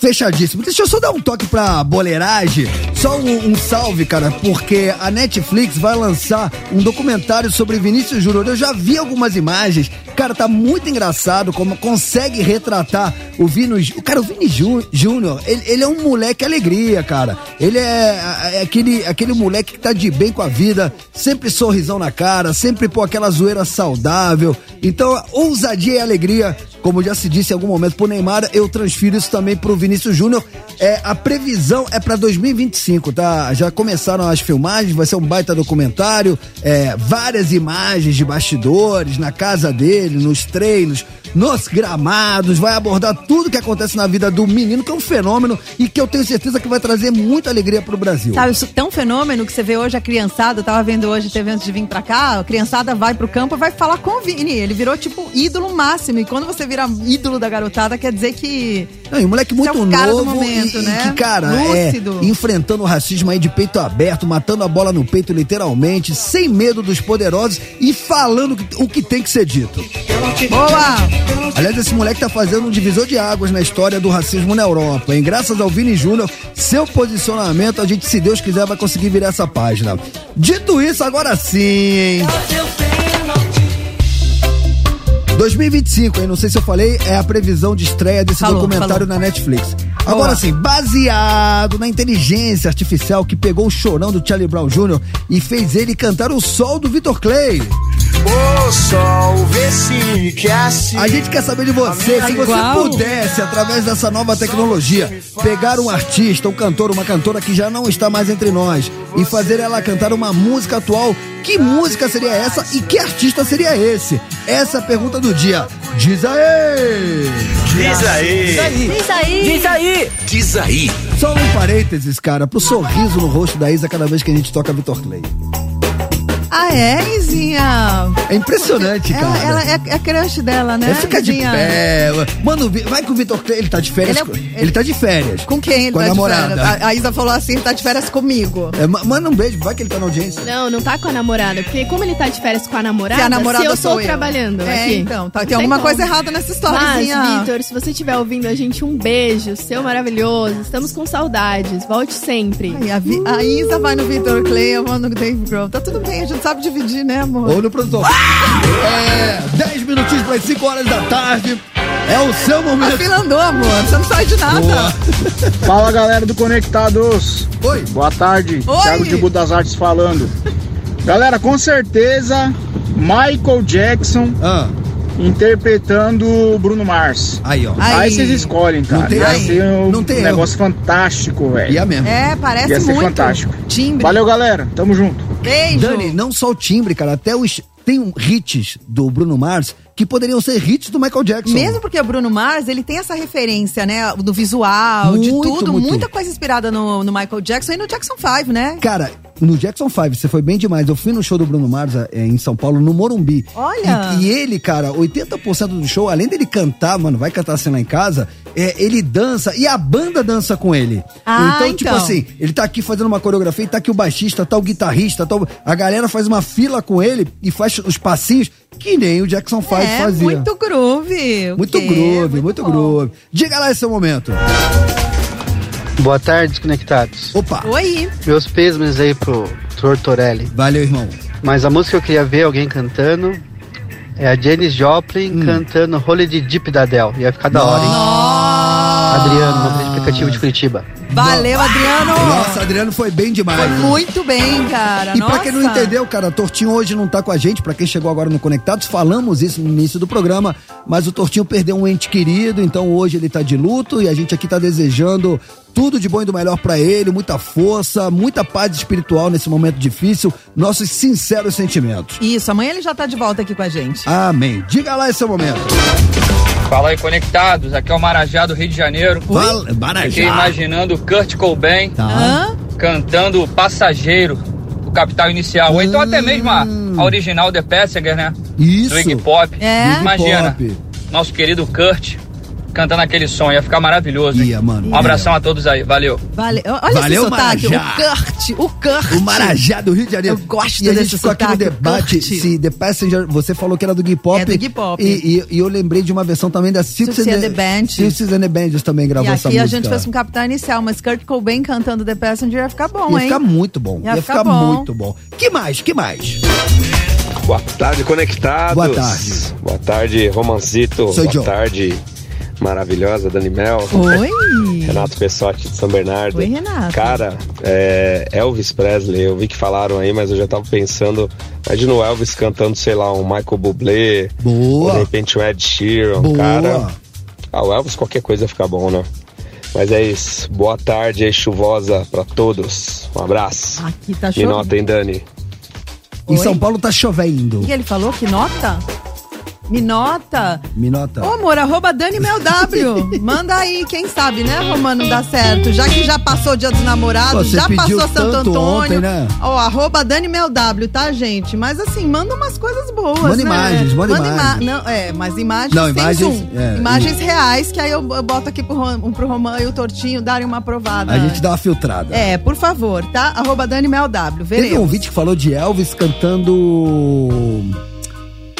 Fechadíssimo. Deixa eu só dar um toque pra boleiragem. Só um, um salve, cara, porque a Netflix vai lançar um documentário sobre Vinícius Júnior. Eu já vi algumas imagens. Cara, tá muito engraçado como consegue retratar o Vini. O cara, o Vini Jú- Júnior, ele, ele é um moleque alegria, cara. Ele é, é aquele, aquele moleque que tá de bem com a vida, sempre sorrisão na cara, sempre pô aquela zoeira saudável. Então, ousadia e alegria, como já se disse em algum momento pro Neymar, eu transfiro isso também pro Vinícius Júnior. É, a previsão é pra 2025, tá? Já começaram as filmagens, vai ser um baita documentário, é, várias imagens de bastidores na casa dele, nos treinos, nos gramados, vai abordar tudo que acontece na vida do menino, que é um fenômeno e que eu tenho certeza que vai trazer muita alegria pro Brasil. Sabe, isso tão fenômeno que você vê hoje a criançada, eu tava vendo hoje TV antes de vir pra cá, a criançada vai pro campo e vai falar com o Vini. Ele virou, tipo, ídolo máximo. E quando você vira ídolo da garotada, quer dizer que. Não, e um moleque muito é o cara do novo momento, e, e né? que, cara, Lúcido. é enfrentando o racismo aí de peito aberto, matando a bola no peito literalmente, sem medo dos poderosos e falando o que- o que tem que ser dito. Boa! Aliás, esse moleque tá fazendo um divisor de águas na história do racismo na Europa, hein? Graças ao Vini Júnior, seu posicionamento, a gente, se Deus quiser, vai conseguir virar essa página. Dito isso, agora sim, hein? 2025, hein? Não sei se eu falei, é a previsão de estreia desse Falou, documentário falou. na Netflix. Agora Boa. sim, baseado na inteligência artificial que pegou o chorão do Charlie Brown Jr. e fez ele cantar o sol do Vitor Clay. O sol vê se que assim. A gente quer saber de você, se você Igual. pudesse, através dessa nova tecnologia, pegar um artista, um cantor, uma cantora que já não está mais entre nós e fazer ela cantar uma música atual, que música seria essa e que artista seria esse? Essa é a pergunta do dia. Diz aí! Diz aí. Diz aí. Diz aí. Diz aí. Só um parênteses, cara, pro sorriso no rosto da Isa cada vez que a gente toca Vitor Clay. Ah, é, Izinha? É impressionante, Ela, cara. ela é, é crush dela, né? É ficar de Izinha? pé. Mano, vai com o Vitor Clay, ele tá de férias. Ele é- com- ele- ele tá de férias. Com quem ele Com a tá namorada. de férias? A, a Isa falou assim, tá de férias comigo. É, ma- manda um beijo, vai que ele tá na audiência. Não, não tá com a namorada. Porque como ele tá de férias com a namorada, Se a namorada se eu sou tô eu. trabalhando É, aqui. então, tá- tem alguma como. coisa errada nessa história, Mas. Vitor, se você estiver ouvindo a gente, um beijo, seu maravilhoso. Estamos com saudades. Volte sempre. Ai, a, Vi- a Isa vai no Vitor Clay, eu vou no Dave Grohl. Tá tudo bem, a gente sabe dividir, né, amor? Ou no produtor. É, 10 minutinhos para as 5 horas da tarde. É o seu A momento. fila andou, amor. Você não sai de nada. Boa. Fala galera do Conectados. Oi. Boa tarde. Oi. Thiago de Budas Artes falando. Galera, com certeza, Michael Jackson Ah, interpretando o Bruno Mars. aí, ó. Aí. Aí vocês escolhem, cara. Não tem- Ia ser um não tem negócio fantástico, velho. E a mesmo. É, parece Ia ser muito. fantástico. Timbre. Valeu, galera. Tamo junto. Beijo. Dani, não só o timbre, cara, até os. Tem um hits do Bruno Mars que poderiam ser hits do Michael Jackson. Mesmo porque o Bruno Mars, ele tem essa referência, né? Do visual, de Muito, tudo. muito. Muita coisa inspirada no, no Michael Jackson e no Jackson 5, né? Cara, no Jackson 5, você foi bem demais. Eu fui no show do Bruno Mars é, em São Paulo, no Morumbi. Olha! E, e ele, cara, 80% do show, além dele cantar, mano, vai cantar assim lá em casa, é, ele dança e a banda dança com ele. Ah, então, tipo então. assim, ele tá aqui fazendo uma coreografia e tá aqui o baixista, tá o guitarrista, tá o- a galera faz uma fila com ele e faz os passinhos que nem o Jackson 5 é, fazia. muito groove. Muito groove, muito, bom. groove. Diga lá esse seu momento. Boa tarde, desconectados. Opa, Oi. Meus pêsames aí pro Tortorelli. valeu, irmão. Mas a música que eu queria ver alguém cantando é a Janis Joplin cantando Holy de Deep da Adele. Ia ficar da hora, hein? Adriano, nome do aplicativo de Curitiba. Valeu, Adriano. Nossa, Adriano foi bem demais. Foi né? muito bem, cara. E pra quem não Nossa. entendeu, cara, Tortinho hoje não tá com a gente, pra quem chegou agora no Conectados, falamos isso no início do programa, mas o Tortinho perdeu um ente querido, então hoje ele tá de luto e a gente aqui tá desejando tudo de bom e do melhor pra ele, muita força, muita paz espiritual nesse momento difícil, nossos sinceros sentimentos. Isso, amanhã ele já tá de volta aqui com a gente. Amém. Diga lá esse seu momento. Fala aí, conectados. Aqui é o Marajá do Rio de Janeiro. Fala, Marajá. Fiquei imaginando o Kurt Cobain Tá. Cantando Passageiro, o Capital Inicial. Ou então até mesmo a, a original The Passenger, né? Isso. Do Iggy Pop. É. Imagina, Pop. nosso querido Kurt cantando aquele som. Ia ficar maravilhoso. hein? Ia, mano. Um abração a todos aí. Valeu. Vale... Olha Valeu, esse sotaque. Marajá. O Kurt. O Kurt. O Marajá do Rio de Janeiro. Eu gosto e a desse gente ficou aqui no sotaque, debate Kurt. se The Passenger, você falou que era do Iggy Pop. É do Iggy Pop. E, e- e eu lembrei de uma versão também da Six Suicide and the Band. Six and the também E gravou essa aqui música. a gente fez com o Capital Inicial, mas Kurt Cobain cantando The Passenger ia ficar bom, Ia hein? ficar muito bom. Ia Ia, ficar ficar, bom. muito bom. Que mais? Que mais? Boa tarde, conectados. Boa tarde. Boa tarde, Romancito. Sou Boa John. tarde, maravilhosa Dani Mel. Oi. Renato Pessotti de São Bernardo. Oi, Renato. Cara, é, Elvis Presley, eu vi que falaram aí, mas eu já tava pensando. Imagina o Elvis cantando, sei lá, um Michael Bublé. Ou de Boa. repente um Ed Sheeran, Boa. cara. Ah, o Elvis qualquer coisa fica bom, né? Mas é isso. Boa tarde aí, chuvosa pra todos. Um abraço. Aqui tá Me chovendo. nota, hein, Dani? Em Oi? São Paulo tá chovendo. Que ele falou? Que nota? Me nota? Me nota. Ô, amor, arroba Dani Mel W. Manda aí, quem sabe, né, Romano, dá certo. Já que já passou o dia dos namorados, Você já passou Santo Antônio. ontem, né? Ó, arroba Dani Mel W, tá, gente? Mas assim, manda umas coisas boas, Manda né? imagens, manda ima- imagens. Não, é, mas imagens Não, imagens, é, imagens reais, que aí eu, eu boto aqui pro, Rom- pro Romano e o Tortinho darem uma aprovada. A gente dá uma filtrada. É, por favor, tá? Arroba Dani Mel W, Teve um veremos. ouvinte que falou de Elvis cantando.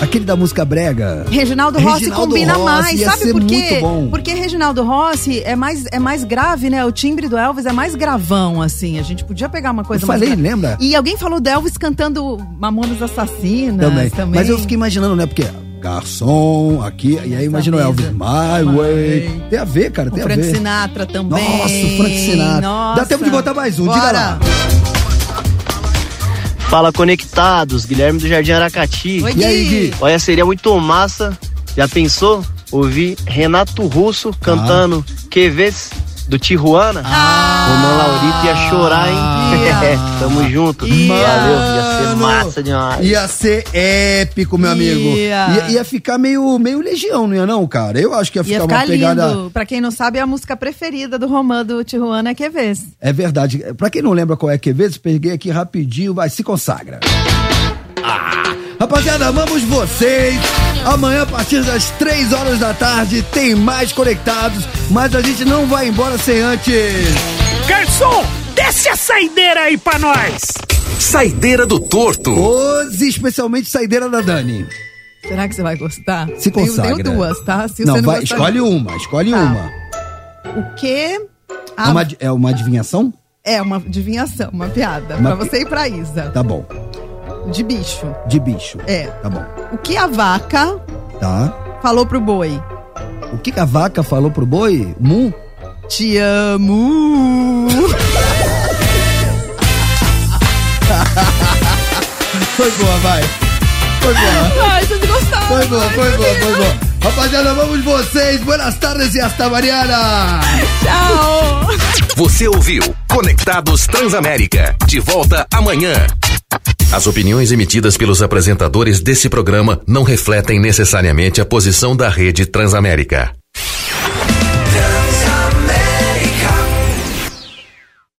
Aquele da música brega. Reginaldo Rossi Reginaldo combina Rossi mais, sabe por quê? Porque Reginaldo Rossi é mais, é mais grave, né? O timbre do Elvis é mais gravão, assim. A gente podia pegar uma coisa Eu mais falei, lembra? E alguém falou do Elvis cantando Mamonas Assassinas Também. também. Mas eu fiquei imaginando, né? Porque garçom aqui, e aí imagina o Elvis, My Way. Tem a ver, cara, O tem a Frank ver. Sinatra também. Nossa, o Frank Sinatra. Nossa. Dá tempo de botar mais um, diga Bora. lá. Fala conectados, Guilherme do Jardim Aracati. Oi, E aí, Gui? Olha, seria muito massa. Já pensou? Ouvir Renato Russo cantando Que vez do Tijuana. Ah. Romão Laurito ia chorar, hein? Tamo junto. Valeu, ia ser massa demais. Ia ser épico, meu amigo. Ia. Ia, ia ficar meio, meio legião, não ia não, cara? Eu acho que ia Ia ficar, ficar uma pegada... lindo. Pra quem não sabe, é a música preferida do Romã do Tijuana é que vez. É verdade. Pra quem não lembra qual é que vezes, peguei aqui rapidinho, vai, se consagra. Ah, rapaziada, amamos vocês. Amanhã, a partir das 3 horas da tarde, tem mais conectados, mas a gente não vai embora sem antes. Garçom, desce a saideira aí pra nós. Saideira do Torto. Hoje, especialmente saideira da Dani. Será que você vai gostar? Se Tenho- consagra. Tenho, duas, tá? Se não, vai, gostar- escolhe uma, escolhe Tá. uma. O quê? É Ah, uma, é uma adivinhação? É uma adivinhação, uma piada. Uma Pra você e pra Isa. Tá bom. De bicho. De bicho. É. Tá bom. O que a vaca Tá. falou pro boi? O que que a vaca falou pro boi? Mu? Te amo. Foi boa, vai. Foi boa. Ai, vocês gostaram. Foi boa, foi boa, foi boa. Rapaziada, vamos vocês. Buenas tardes e hasta Mariana. Tchau. Você ouviu Conectados Transamérica. De volta amanhã. As opiniões emitidas pelos apresentadores desse programa não refletem necessariamente a posição da rede Transamérica. Trans